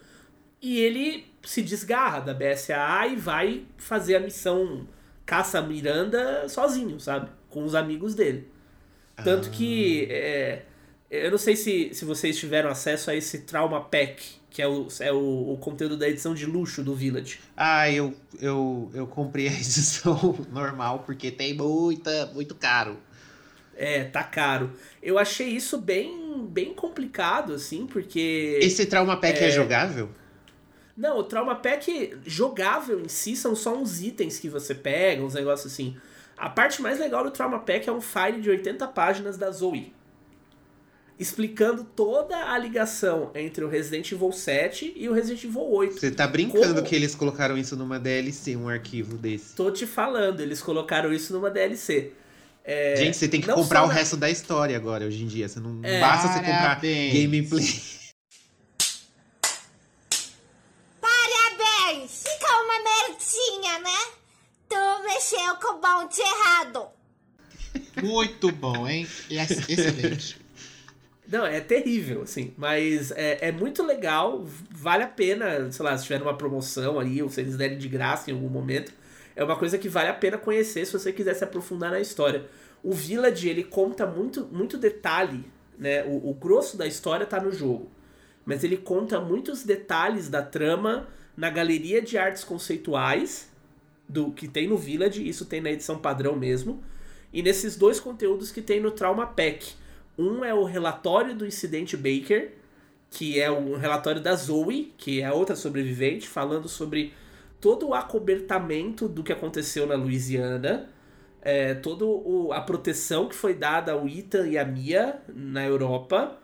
E ele se desgarra da BSAA e vai fazer a missão Caça Miranda sozinho, sabe? Com os amigos dele. Tanto que. é, eu não sei se, se vocês tiveram acesso a esse Trauma Pack, que é, o, é o, o conteúdo da edição de luxo do Village. Ah, eu, eu, eu comprei a edição normal porque tem muita, muito caro. É, tá caro. Eu achei isso bem, bem complicado, assim, porque. Esse Trauma Pack é, jogável? Não, o Trauma Pack jogável em si são só uns itens que você pega, uns negócios assim. A parte mais legal do Trauma Pack é um file de 80 páginas da Zoe. Explicando toda a ligação entre o Resident Evil 7 e o Resident Evil 8. Você tá brincando Como- que eles colocaram isso numa DLC, um arquivo desse. Tô te falando, eles colocaram isso numa DLC. É, Gente, você tem que comprar só o na- resto da história agora, hoje em dia. Você não É. basta você comprar Parabéns. gameplay. Parabéns! Fica uma merdinha, né? Tu mexeu com o bonde errado. Muito bom, hein? Ex- Excelente. Não, é terrível, assim. Mas é, é muito legal, vale a pena, sei lá, se tiver uma promoção aí, ou se eles derem de graça em algum momento. É uma coisa que vale a pena conhecer se você quiser se aprofundar na história. O Village, ele conta muito, muito detalhe, né? O, o grosso da história tá no jogo. Mas ele conta muitos detalhes da trama na galeria de artes conceituais do que tem no Village, isso tem na edição padrão mesmo. E nesses dois conteúdos que tem no Trauma Pack. Um é o relatório do incidente Baker, que é um relatório da Zoe, que é outra sobrevivente, falando sobre todo o acobertamento do que aconteceu na Louisiana, é, toda o- a proteção que foi dada ao Ethan e a Mia na Europa,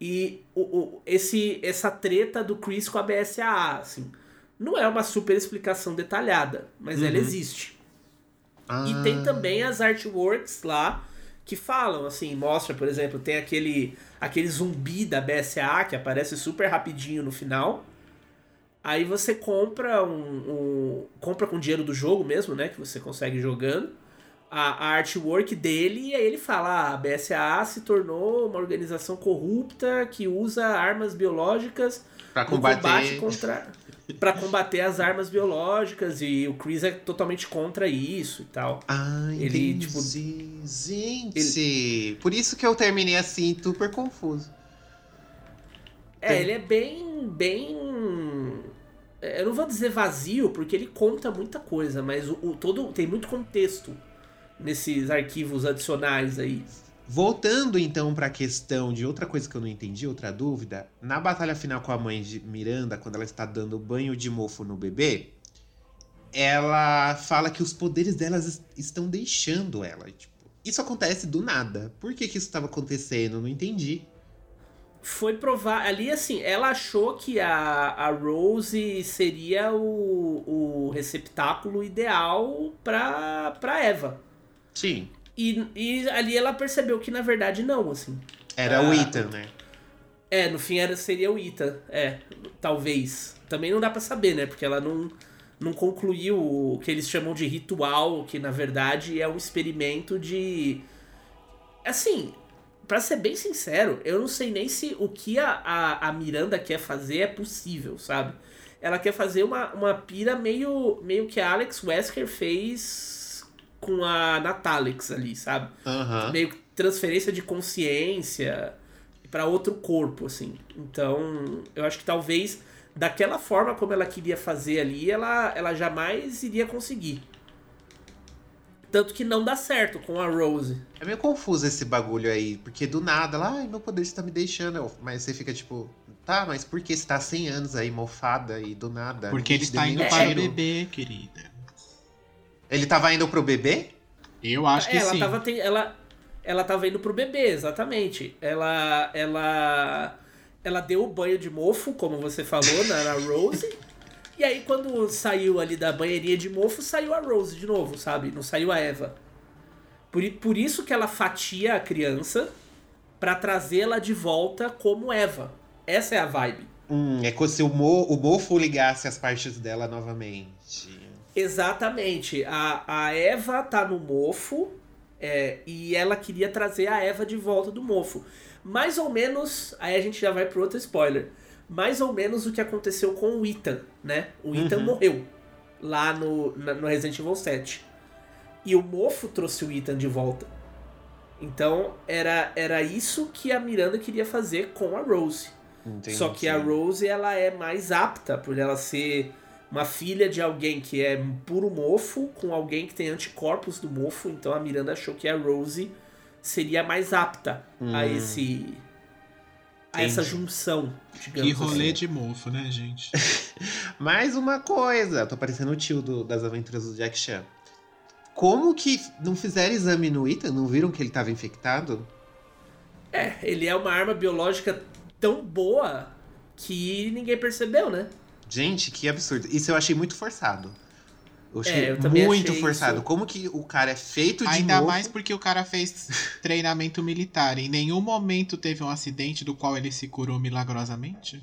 e o, o- esse, essa treta do Chris com a BSAA. Assim. Não é uma super explicação detalhada, mas ela Uhum. existe. Ah, E tem também as artworks lá que falam, assim, mostra, por exemplo, tem aquele aquele zumbi da BSA que aparece super rapidinho no final. Aí você compra um, um- compra com dinheiro do jogo mesmo, né, que você consegue jogando. A, a artwork dele e aí ele fala: ah, a BSA se tornou uma organização corrupta que usa armas biológicas Pra no combater- combate contra para combater as armas biológicas e o Chris é totalmente contra isso e tal. Ah, Ele, entendi. tipo, Gente, por isso que eu terminei assim, super confuso. É, ele é bem. bem. Eu não vou dizer vazio, porque ele conta muita coisa, mas o, o todo tem muito contexto nesses arquivos adicionais aí. Voltando então para a questão de outra coisa que eu não entendi, outra dúvida, na batalha final com a mãe de Miranda, quando ela está dando banho de mofo no bebê, ela fala que os poderes delas estão deixando ela. Tipo, isso acontece do nada. Por que, que isso estava acontecendo? Eu não entendi. Foi provar. Ali, assim, ela achou que a, a Rose seria o, o receptáculo ideal pra, pra Eva. Sim. E, e ali ela percebeu que na verdade não, assim. Era Ah, o Ethan, né? É, no fim era, seria o Ethan. É, talvez. Também não dá pra saber, né? Porque ela não, não concluiu o que eles chamam de ritual, que na verdade é um experimento de. Assim, pra ser bem sincero, eu não sei nem se o que a, a, a Miranda quer fazer é possível, sabe? Ela quer fazer uma, uma pira meio, meio que a Alex Wesker fez com a Natalix ali, sabe? Aham. Meio transferência de consciência pra outro corpo, assim. Então, eu acho que talvez daquela forma como ela queria fazer ali, ela, ela jamais iria conseguir. Tanto que não dá certo com a Rose. É meio confuso esse bagulho aí, porque do nada, ela, ai, meu poder está me deixando. Mas você fica tipo, tá, mas por que você tá há 100 anos aí mofada e do nada? Porque ele te está indo para o bebê, querida. Ele tava indo pro bebê? Eu acho que É, ela sim. tava ten- ela ela tava indo pro bebê, exatamente. Ela ela ela deu o banho de mofo, como você falou, na, na Rose. e aí quando saiu ali da banheirinha de mofo, saiu a Rose de novo, sabe? Não saiu a Eva. Por, por isso que ela fatia a criança pra trazê-la de volta como Eva. Essa é a vibe. Hum, é como se o, mo o mofo ligasse as partes dela novamente. Exatamente. A, a Eva tá no mofo é, e ela queria trazer a Eva de volta do mofo. Mais ou menos, aí a gente já vai pro outro spoiler. Mais ou menos o que aconteceu com o Ethan, né? O Ethan Uhum. morreu lá no, na- no Resident Evil 7. E o mofo trouxe o Ethan de volta. Então era, era isso que a Miranda queria fazer com a Rose. Entendi. Só que a Rose ela é mais apta por ela ser uma filha de alguém que é puro mofo com alguém que tem anticorpos do mofo. Então a Miranda achou que a Rose seria mais apta a Hum. esse a essa junção, digamos Que rolê assim. de mofo, né, gente? Mais uma coisa, tô parecendo o tio do- das aventuras do Jack Chan. Como que não fizeram exame no Ethan? Não viram que ele tava infectado? É, ele é uma arma biológica tão boa que ninguém percebeu, né? Gente, que absurdo. Isso eu achei muito forçado. Eu achei É, eu muito achei forçado. isso. Como que o cara é feito de Ainda mofo? mais porque o cara fez treinamento militar. Em nenhum momento teve um acidente do qual ele se curou milagrosamente.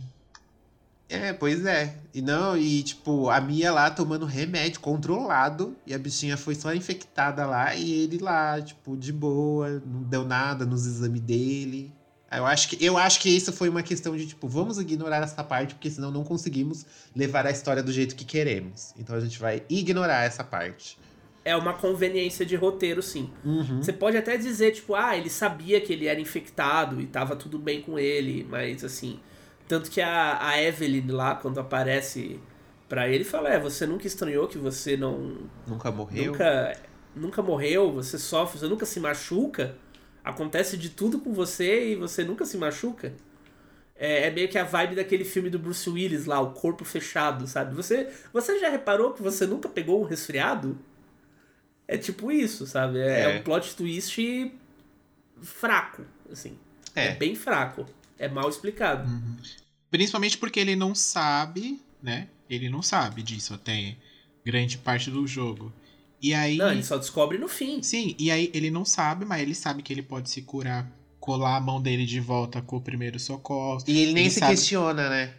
É, pois é. E não, e tipo, a Mia lá tomando remédio controlado e a bichinha foi só infectada lá e ele lá, tipo, de boa, não deu nada nos exames dele. Eu acho que eu acho que isso foi uma questão de tipo, vamos ignorar essa parte porque senão não conseguimos levar a história do jeito que queremos. Então a gente vai ignorar essa parte. É uma conveniência de roteiro, sim. Uhum. Você pode até dizer, tipo, ah, ele sabia que ele era infectado e tava tudo bem com ele, mas assim. Tanto que a, a Evelyn lá, quando aparece pra ele, fala: É, você nunca estranhou que você não. Nunca morreu? Nunca, nunca morreu, você sofre, você nunca se machuca. Acontece de tudo com você e você nunca se machuca. É, é meio que a vibe daquele filme do Bruce Willis lá, o corpo fechado, sabe? Você, você já reparou que você nunca pegou um resfriado? É tipo isso, sabe? É, É. um plot twist fraco, assim. É. É. bem fraco. É mal explicado. Principalmente porque ele não sabe, né? Ele não sabe disso até grande parte do jogo. E aí. Não, ele só descobre no fim. Sim, e aí ele não sabe, mas ele sabe que ele pode se curar, colar a mão dele de volta com o primeiro socorro. E ele nem se sabe- questiona, né?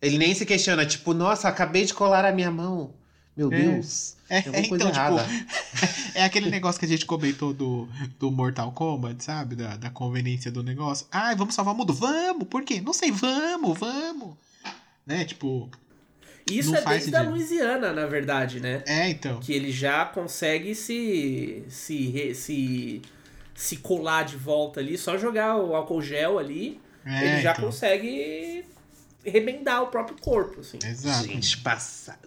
Ele nem se questiona, tipo, nossa, acabei de colar a minha mão. Meu É. Deus. É, coisa então, tipo, errada. é aquele negócio que a gente comentou do, do Mortal Kombat, sabe? Da, da conveniência do negócio. Ai, vamos salvar o mundo? Vamos! Por quê? Não sei, vamos, vamos! Né? Tipo. Isso não é faz desde a sentido. Louisiana, na verdade, né? É, então. Que ele já consegue se, se, se, se colar de volta ali, só jogar o álcool gel ali É, ele já então. consegue remendar o próprio corpo, assim. Exato. Gente, passado.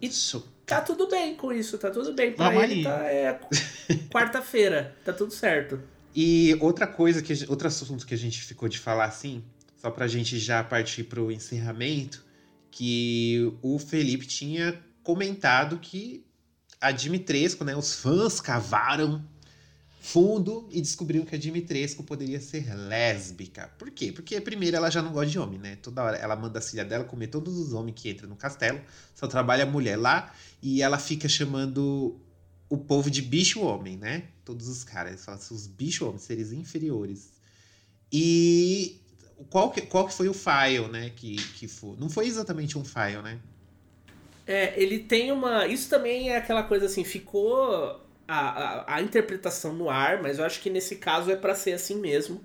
Tá tudo bem com isso, tá tudo bem. Pra Vamos ele tá, é quarta-feira, tá tudo certo. E outra coisa, que, outro assunto que a gente ficou de falar assim, só pra gente já partir pro encerramento, que o Felipe tinha comentado que a Dimitrescu, né, os fãs cavaram fundo e descobriram que a Dimitrescu poderia ser lésbica. Por quê? Porque primeiro ela já não gosta de homem, né? Toda hora ela manda a filha dela comer todos os homens que entram no castelo, só trabalha a mulher lá e ela fica chamando o povo de bicho homem, né? Todos os caras, eles assim, os bicho homens, seres inferiores. E qual que, qual que foi o file, né? Que, que foi. Não foi exatamente um file, né? É, ele tem uma. Isso também é aquela coisa assim, ficou a, a, a interpretação no ar, mas eu acho que nesse caso é pra ser assim mesmo.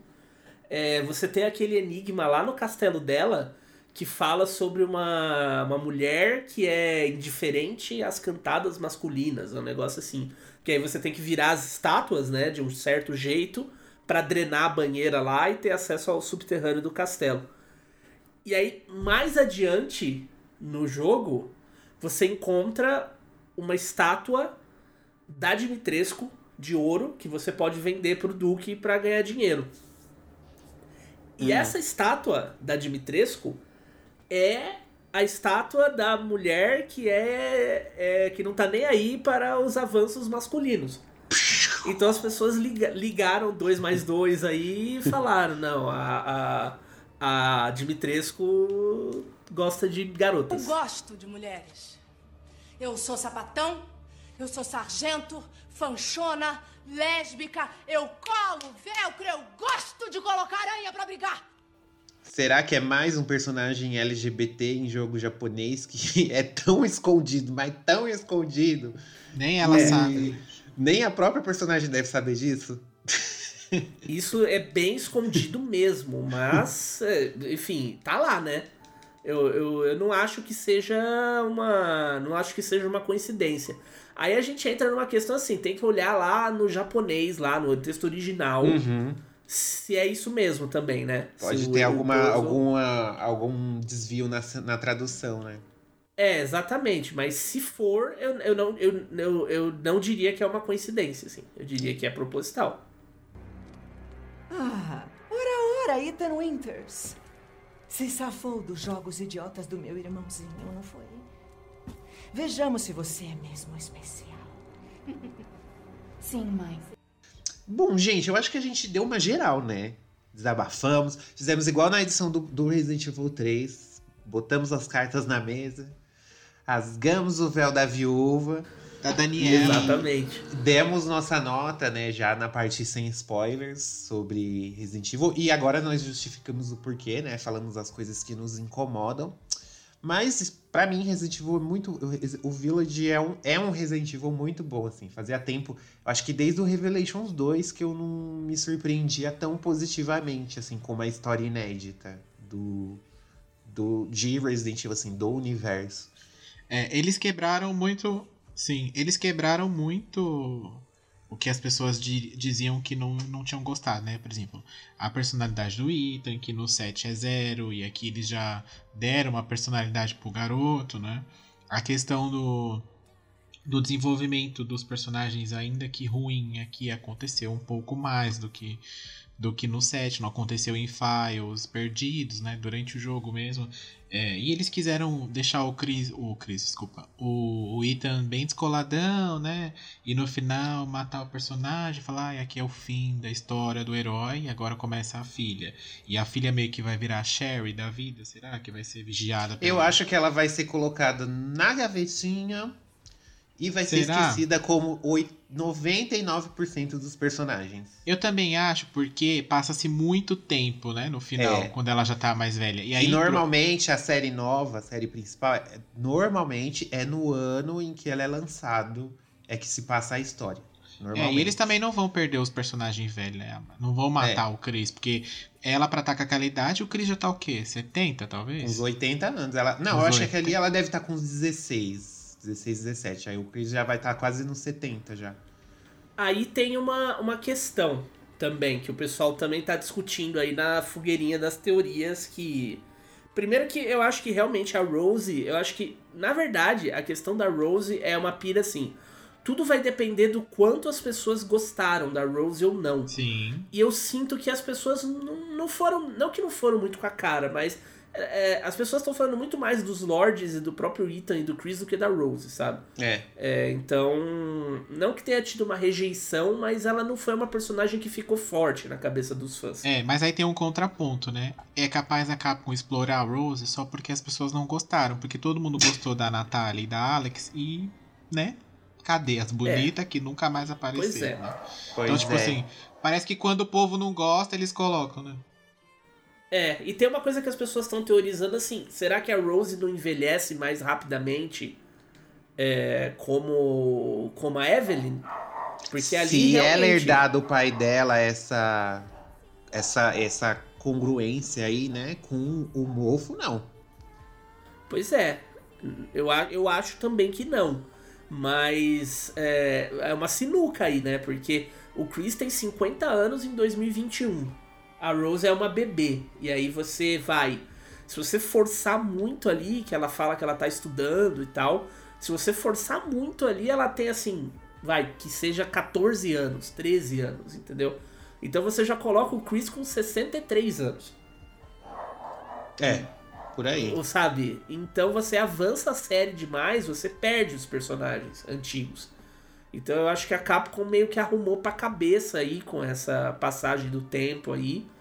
É, você tem aquele enigma lá no castelo dela que fala sobre uma, uma mulher que é indiferente às cantadas masculinas, é um negócio assim. Que aí você tem que virar as estátuas, né, de um certo jeito pra drenar a banheira lá e ter acesso ao subterrâneo do castelo. E aí, mais adiante no jogo, você encontra uma estátua da Dimitrescu de ouro que você pode vender pro Duque para ganhar dinheiro. E Hum. essa estátua da Dimitrescu é a estátua da mulher que é, é- que não tá nem aí para os avanços masculinos. Então as pessoas liga- ligaram dois mais dois aí e falaram, não, a, a, a Dimitrescu gosta de Eu garotas. gosto de mulheres. Eu sou sapatão, eu sou sargento, fanchona, lésbica, eu colo, velcro, eu gosto de colocar aranha pra brigar. Será que é mais um personagem LGBT em jogo japonês que é tão escondido, mas tão escondido? Nem ela É. sabe. Nem a própria personagem deve saber disso. Isso é bem escondido mesmo, mas, é, enfim, tá lá, né? Eu, eu, eu não acho que seja uma. Não acho que seja uma coincidência. Aí a gente entra numa questão assim, tem que olhar lá no japonês, lá no texto original, Uhum. se é isso mesmo também, né? Pode Se ter alguma, alguma, algum desvio na, na tradução, né? É, exatamente, mas se for, eu, eu, não, eu, eu, eu não diria que é uma coincidência, assim. Eu diria que é proposital. Ah, ora, ora, Ethan Winters. Se safou dos jogos idiotas do meu irmãozinho, não foi? Vejamos se você é mesmo especial. Sim, mãe. Bom, gente, eu acho que a gente deu uma geral, né? Desabafamos, fizemos igual na edição do, do Resident Evil 3. Botamos as cartas na mesa, rasgamos o véu da viúva. Da Daniela. Exatamente. Demos nossa nota, né, já na parte sem spoilers sobre Resident Evil. E agora nós justificamos o porquê, né? Falamos as coisas que nos incomodam. Mas, pra mim, Resident Evil é muito. O Village é um, é um Resident Evil muito bom, assim. Fazia tempo. Eu acho que desde o Revelations 2 que eu não me surpreendia tão positivamente, assim, com uma história inédita do. do de Resident Evil, assim, do universo. É, eles quebraram muito. Sim, eles quebraram muito o que as pessoas di- diziam que não, não tinham gostado, né? Por exemplo, a personalidade do Ethan, que no 7 é zero, e aqui eles já deram uma personalidade pro garoto, né? A questão do, do desenvolvimento dos personagens, ainda que ruim, aqui aconteceu um pouco mais do que do que no 7, não aconteceu em files perdidos, né, durante o jogo mesmo. É, e eles quiseram deixar o Chris, o Chris, desculpa, o, o Ethan bem descoladão, né, e no final matar o personagem, falar, ah, aqui é o fim da história do herói, agora começa a filha. E a filha meio que vai virar a Sherry da vida, será que vai ser vigiada Eu acho que ela vai ser colocada na gavetinha e vai ser Será? esquecida como oi- 99% dos personagens. Eu também acho, porque passa-se muito tempo, né, no final, É. quando ela já tá mais velha. E E, aí, normalmente a série nova, a série principal, é- normalmente é no ano em que ela é lançado é que se passa a história. É, e eles também não vão perder os personagens velhos, né? Não vão matar É. o Chris, porque ela pra estar com aquela idade, o Chris já tá o quê? 70, talvez? Uns 80 anos. Ela... Não, Uns eu acho 80. que ali ela deve estar com uns 16, 16, 17. Aí o Chris já vai estar quase nos 70 já. Aí tem uma, uma questão. também, que o pessoal também tá discutindo aí na fogueirinha das teorias que. Primeiro que eu acho que realmente a Rose, eu acho que, na verdade, a questão da Rose é uma pira assim. Tudo vai depender do quanto as pessoas gostaram da Rose ou não. Sim. E eu sinto que as pessoas não, não foram. Não que não foram muito com a cara, mas é, as pessoas estão falando muito mais dos Lords e do próprio Ethan e do Chris do que da Rose, sabe? É. É, então, não que tenha tido uma rejeição, mas ela não foi uma personagem que ficou forte na cabeça dos fãs. É, mas aí tem um contraponto, né? É capaz a Capcom explorar a Rose só porque as pessoas não gostaram, porque todo mundo gostou da Natalia e da Alex e, né? Cadê as bonitas que nunca mais apareceram? Pois é. né? Pois então, tipo é. assim, parece que quando o povo não gosta, eles colocam, né? É, e tem uma coisa que as pessoas estão teorizando assim: será que a Rose não envelhece mais rapidamente é, como, como a Evelyn? Porque ali. Se ela realmente- herdar do pai dela essa, essa, essa congruência aí, né, com o mofo, não. Pois é, eu, eu acho também que não. Mas é, é uma sinuca aí, né? Porque o Chris tem 50 anos em 2021. A Rose é uma bebê. E aí você vai. Se você forçar muito ali, que ela fala que ela tá estudando e tal. Se você forçar muito ali, ela tem assim. Vai, que seja 14 anos, 13 anos, entendeu? Então você já coloca o Chris com 63 anos. É, por aí. Ou sabe? Então você avança a série demais, você perde os personagens antigos. Então eu acho que a Capcom meio que arrumou pra cabeça aí com essa passagem do tempo aí.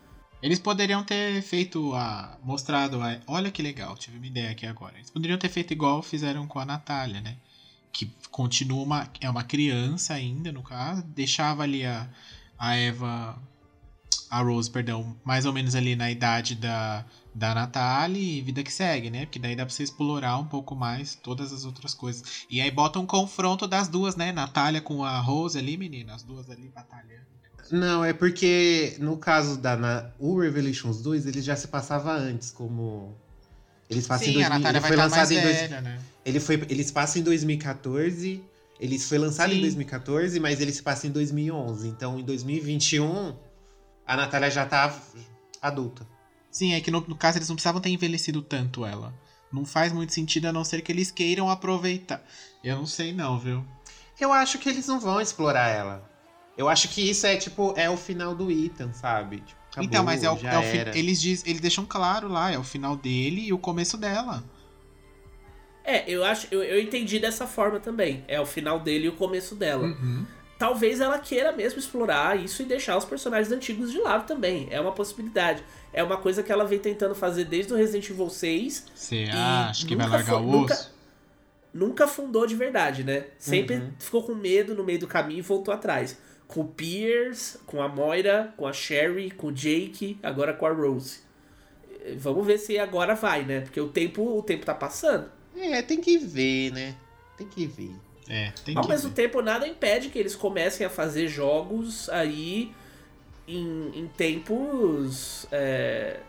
Eles poderiam ter feito a. mostrado a. Olha que legal, tive uma ideia aqui agora. Eles poderiam ter feito igual fizeram com a Natália, né? Que continua uma. É uma criança ainda, no caso. Deixava ali a, a Eva. A Rose, perdão, mais ou menos ali na idade da, da Natália e vida que segue, né? Porque daí dá pra você explorar um pouco mais todas as outras coisas. E aí bota um confronto das duas, né? Natália com a Rose ali, menina. As duas ali batalhando. Não, é porque no caso da na, o Revelations 2, ele já se passava antes, como eles passam Sim, em a 2000, Natália ele foi tá lançado em dois- velha, né? ele foi eles passam em 2014, ele foi lançado em Sim. 2014, mas ele se passa em 2011. Então em 2021 a Natália já tá adulta. Sim, é que no, no caso eles não precisavam ter envelhecido tanto ela. Não faz muito sentido a não ser que eles queiram aproveitar. Eu não sei não, viu? Eu acho que eles não vão explorar ela. Eu acho que isso é tipo é o final do Ethan, sabe? Tipo, acabou, então, mas é o, é o fi- eles diz, eles deixam claro lá, é o final dele e o começo dela. É, eu acho, eu, eu entendi dessa forma também. É o final dele e o começo dela. Talvez ela queira mesmo explorar isso e deixar os personagens antigos de lado também. É uma possibilidade. É uma coisa que ela vem tentando fazer desde o Resident Evil 6. Você acha que vai nunca largar foi- o nunca-? Nunca fundou de verdade, né? Sempre Uhum. ficou com medo no meio do caminho e voltou atrás. Com o Pierce, com a Moira, com a Sherry, com o Jake, agora com a Rose. Vamos ver se agora vai, né? Porque o tempo, o tempo tá passando. É, tem que ver, né? Tem que ver. É, tem Ao que mesmo ver. tempo, nada impede que eles comecem a fazer jogos aí em, em tempos é,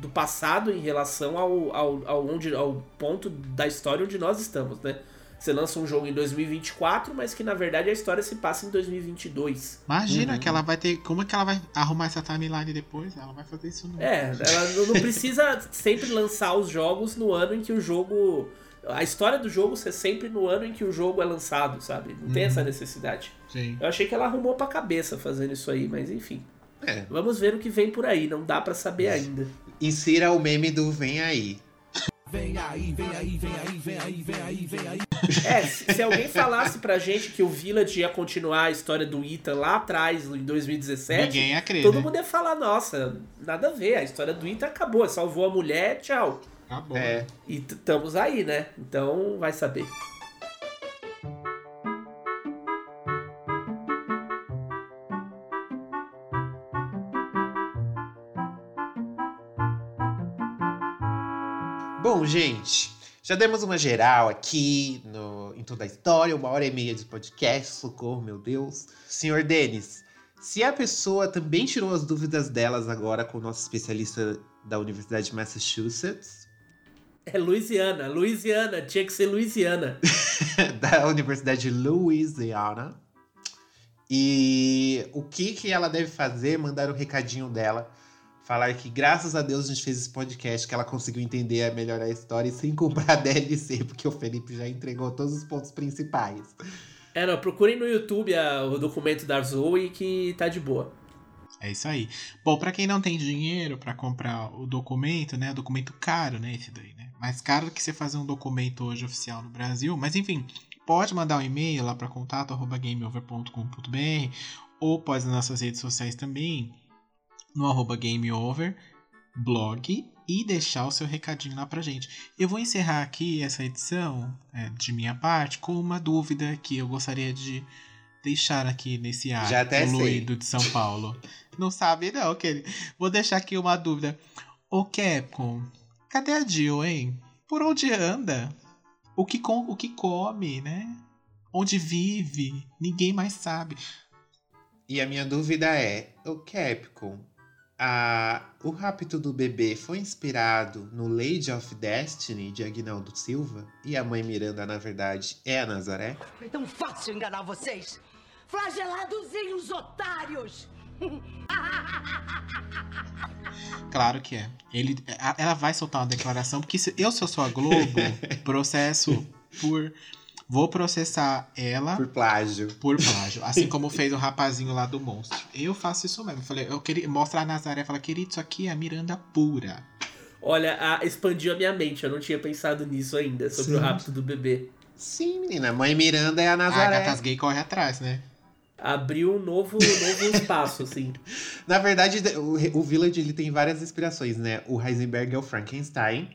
do passado em relação ao, ao, ao, onde, ao ponto da história onde nós estamos, né? Você lança um jogo em 2024, mas que na verdade a história se passa em 2022. Imagina Uhum. que ela vai ter. Como é que ela vai arrumar essa timeline depois? Ela vai fazer isso não. É, ela não- precisa sempre lançar os jogos no ano em que o jogo. A história do jogo ser sempre no ano em que o jogo é lançado, sabe? Não tem Uhum. essa necessidade. Sim. Eu achei que ela arrumou pra cabeça fazendo isso aí, mas enfim. É. Vamos ver o que vem por aí, não dá pra saber ainda. Insira o meme do Vem Aí. Vem aí, vem aí, vem aí, vem aí, vem aí, vem aí. É, se, se alguém falasse pra gente que o Village ia continuar a história do Ethan lá atrás, em 2017, Ninguém ia crer, todo né? mundo ia falar, nossa, nada a ver, a história do Ethan acabou, salvou a mulher, tchau. Acabou. É. E estamos aí, né? Então vai saber. Bom, gente, já demos uma geral aqui no, em toda a história, uma hora e meia de podcast, socorro, meu Deus. Senhor Denis, se a pessoa também tirou as dúvidas delas agora com o nosso especialista da Universidade de Massachusetts, É Louisiana, Louisiana, tinha que ser Louisiana. da Universidade de Louisiana, E o que, que ela deve fazer? Mandar o recadinho dela. Falar que graças a Deus a gente fez esse podcast, que ela conseguiu entender melhor a história e sem comprar DLC, porque o Felipe já entregou todos os pontos principais. É, não, procurem no YouTube a- o documento da Zoe que tá de boa. É isso aí. Bom, pra quem não tem dinheiro pra comprar o documento, né? Documento caro, né? Esse daí, né? Mais caro que você fazer um documento hoje oficial no Brasil. Mas enfim, pode mandar um e-mail lá pra contato@gameover.com.br ou pode nas nossas redes sociais também, no arroba gameover blog e deixar o seu recadinho lá pra gente. Eu vou encerrar aqui essa edição é, de minha parte com uma dúvida que eu gostaria de deixar aqui nesse ar Já até de São Paulo. Não sabe não, Kelly. Vou deixar aqui uma dúvida. Ô Capcom, cadê a Jill, hein? Por onde anda? O que, com, o que come, né? Onde vive? Ninguém mais sabe. E a minha dúvida é, o Capcom, a, o rapto do bebê foi inspirado no Lady of Destiny de Agnaldo Silva? E a mãe Miranda, na verdade, é a Nazaré? É tão fácil enganar vocês. Flageladozinhos otários. Claro que é. Ele, ela vai soltar uma declaração, porque se eu, se eu sou a Globo, processo por. Vou processar ela. Por plágio. Por plágio. Assim como fez o rapazinho lá do monstro. Eu faço isso mesmo. Eu falei, eu queria mostrar a Nazaré e falar, querido, isso aqui é a Miranda pura. Olha, a- expandiu a minha mente, eu não tinha pensado nisso ainda, sobre Sim. o rapto do bebê. Sim, menina. Mãe Miranda é a A Nazaré. gatas gay corre atrás, né? Abriu um novo, novo espaço, assim. Na verdade, o, o Village ele tem várias inspirações, né? O Heisenberg é o Frankenstein,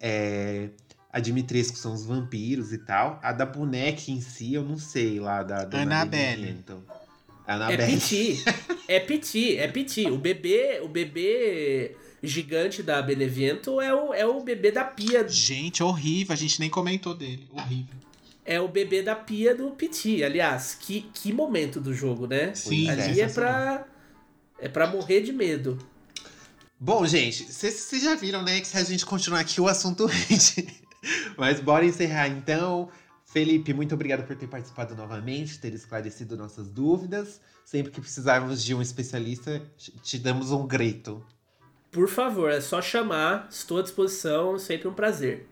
é, a Dimitrescu são os vampiros e tal. A da boneca em si, eu não sei lá, da Dona Annabelle. É Annabelle. Piti. É Piti, é Piti. O bebê, o bebê gigante da Benevento é o, é o bebê da pia. Gente, horrível. A gente nem comentou dele. Horrível. É o bebê da pia do Piti. Aliás, que, que momento do jogo, né? Sim, Ali é pra. É pra morrer de medo. Bom, gente, vocês já viram, né, que se a gente continuar aqui, o assunto rende. Mas bora encerrar então. Felipe, muito obrigado por ter participado novamente, ter esclarecido nossas dúvidas. Sempre que precisarmos de um especialista, te damos um grito. Por favor, é só chamar. Estou à disposição, sempre um prazer.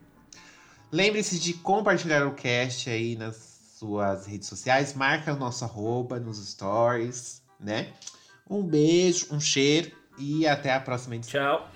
Lembre-se de compartilhar o cast aí nas suas redes sociais. Marca o nosso arroba nos stories, né? Um beijo, um cheiro e até a próxima edição. Tchau.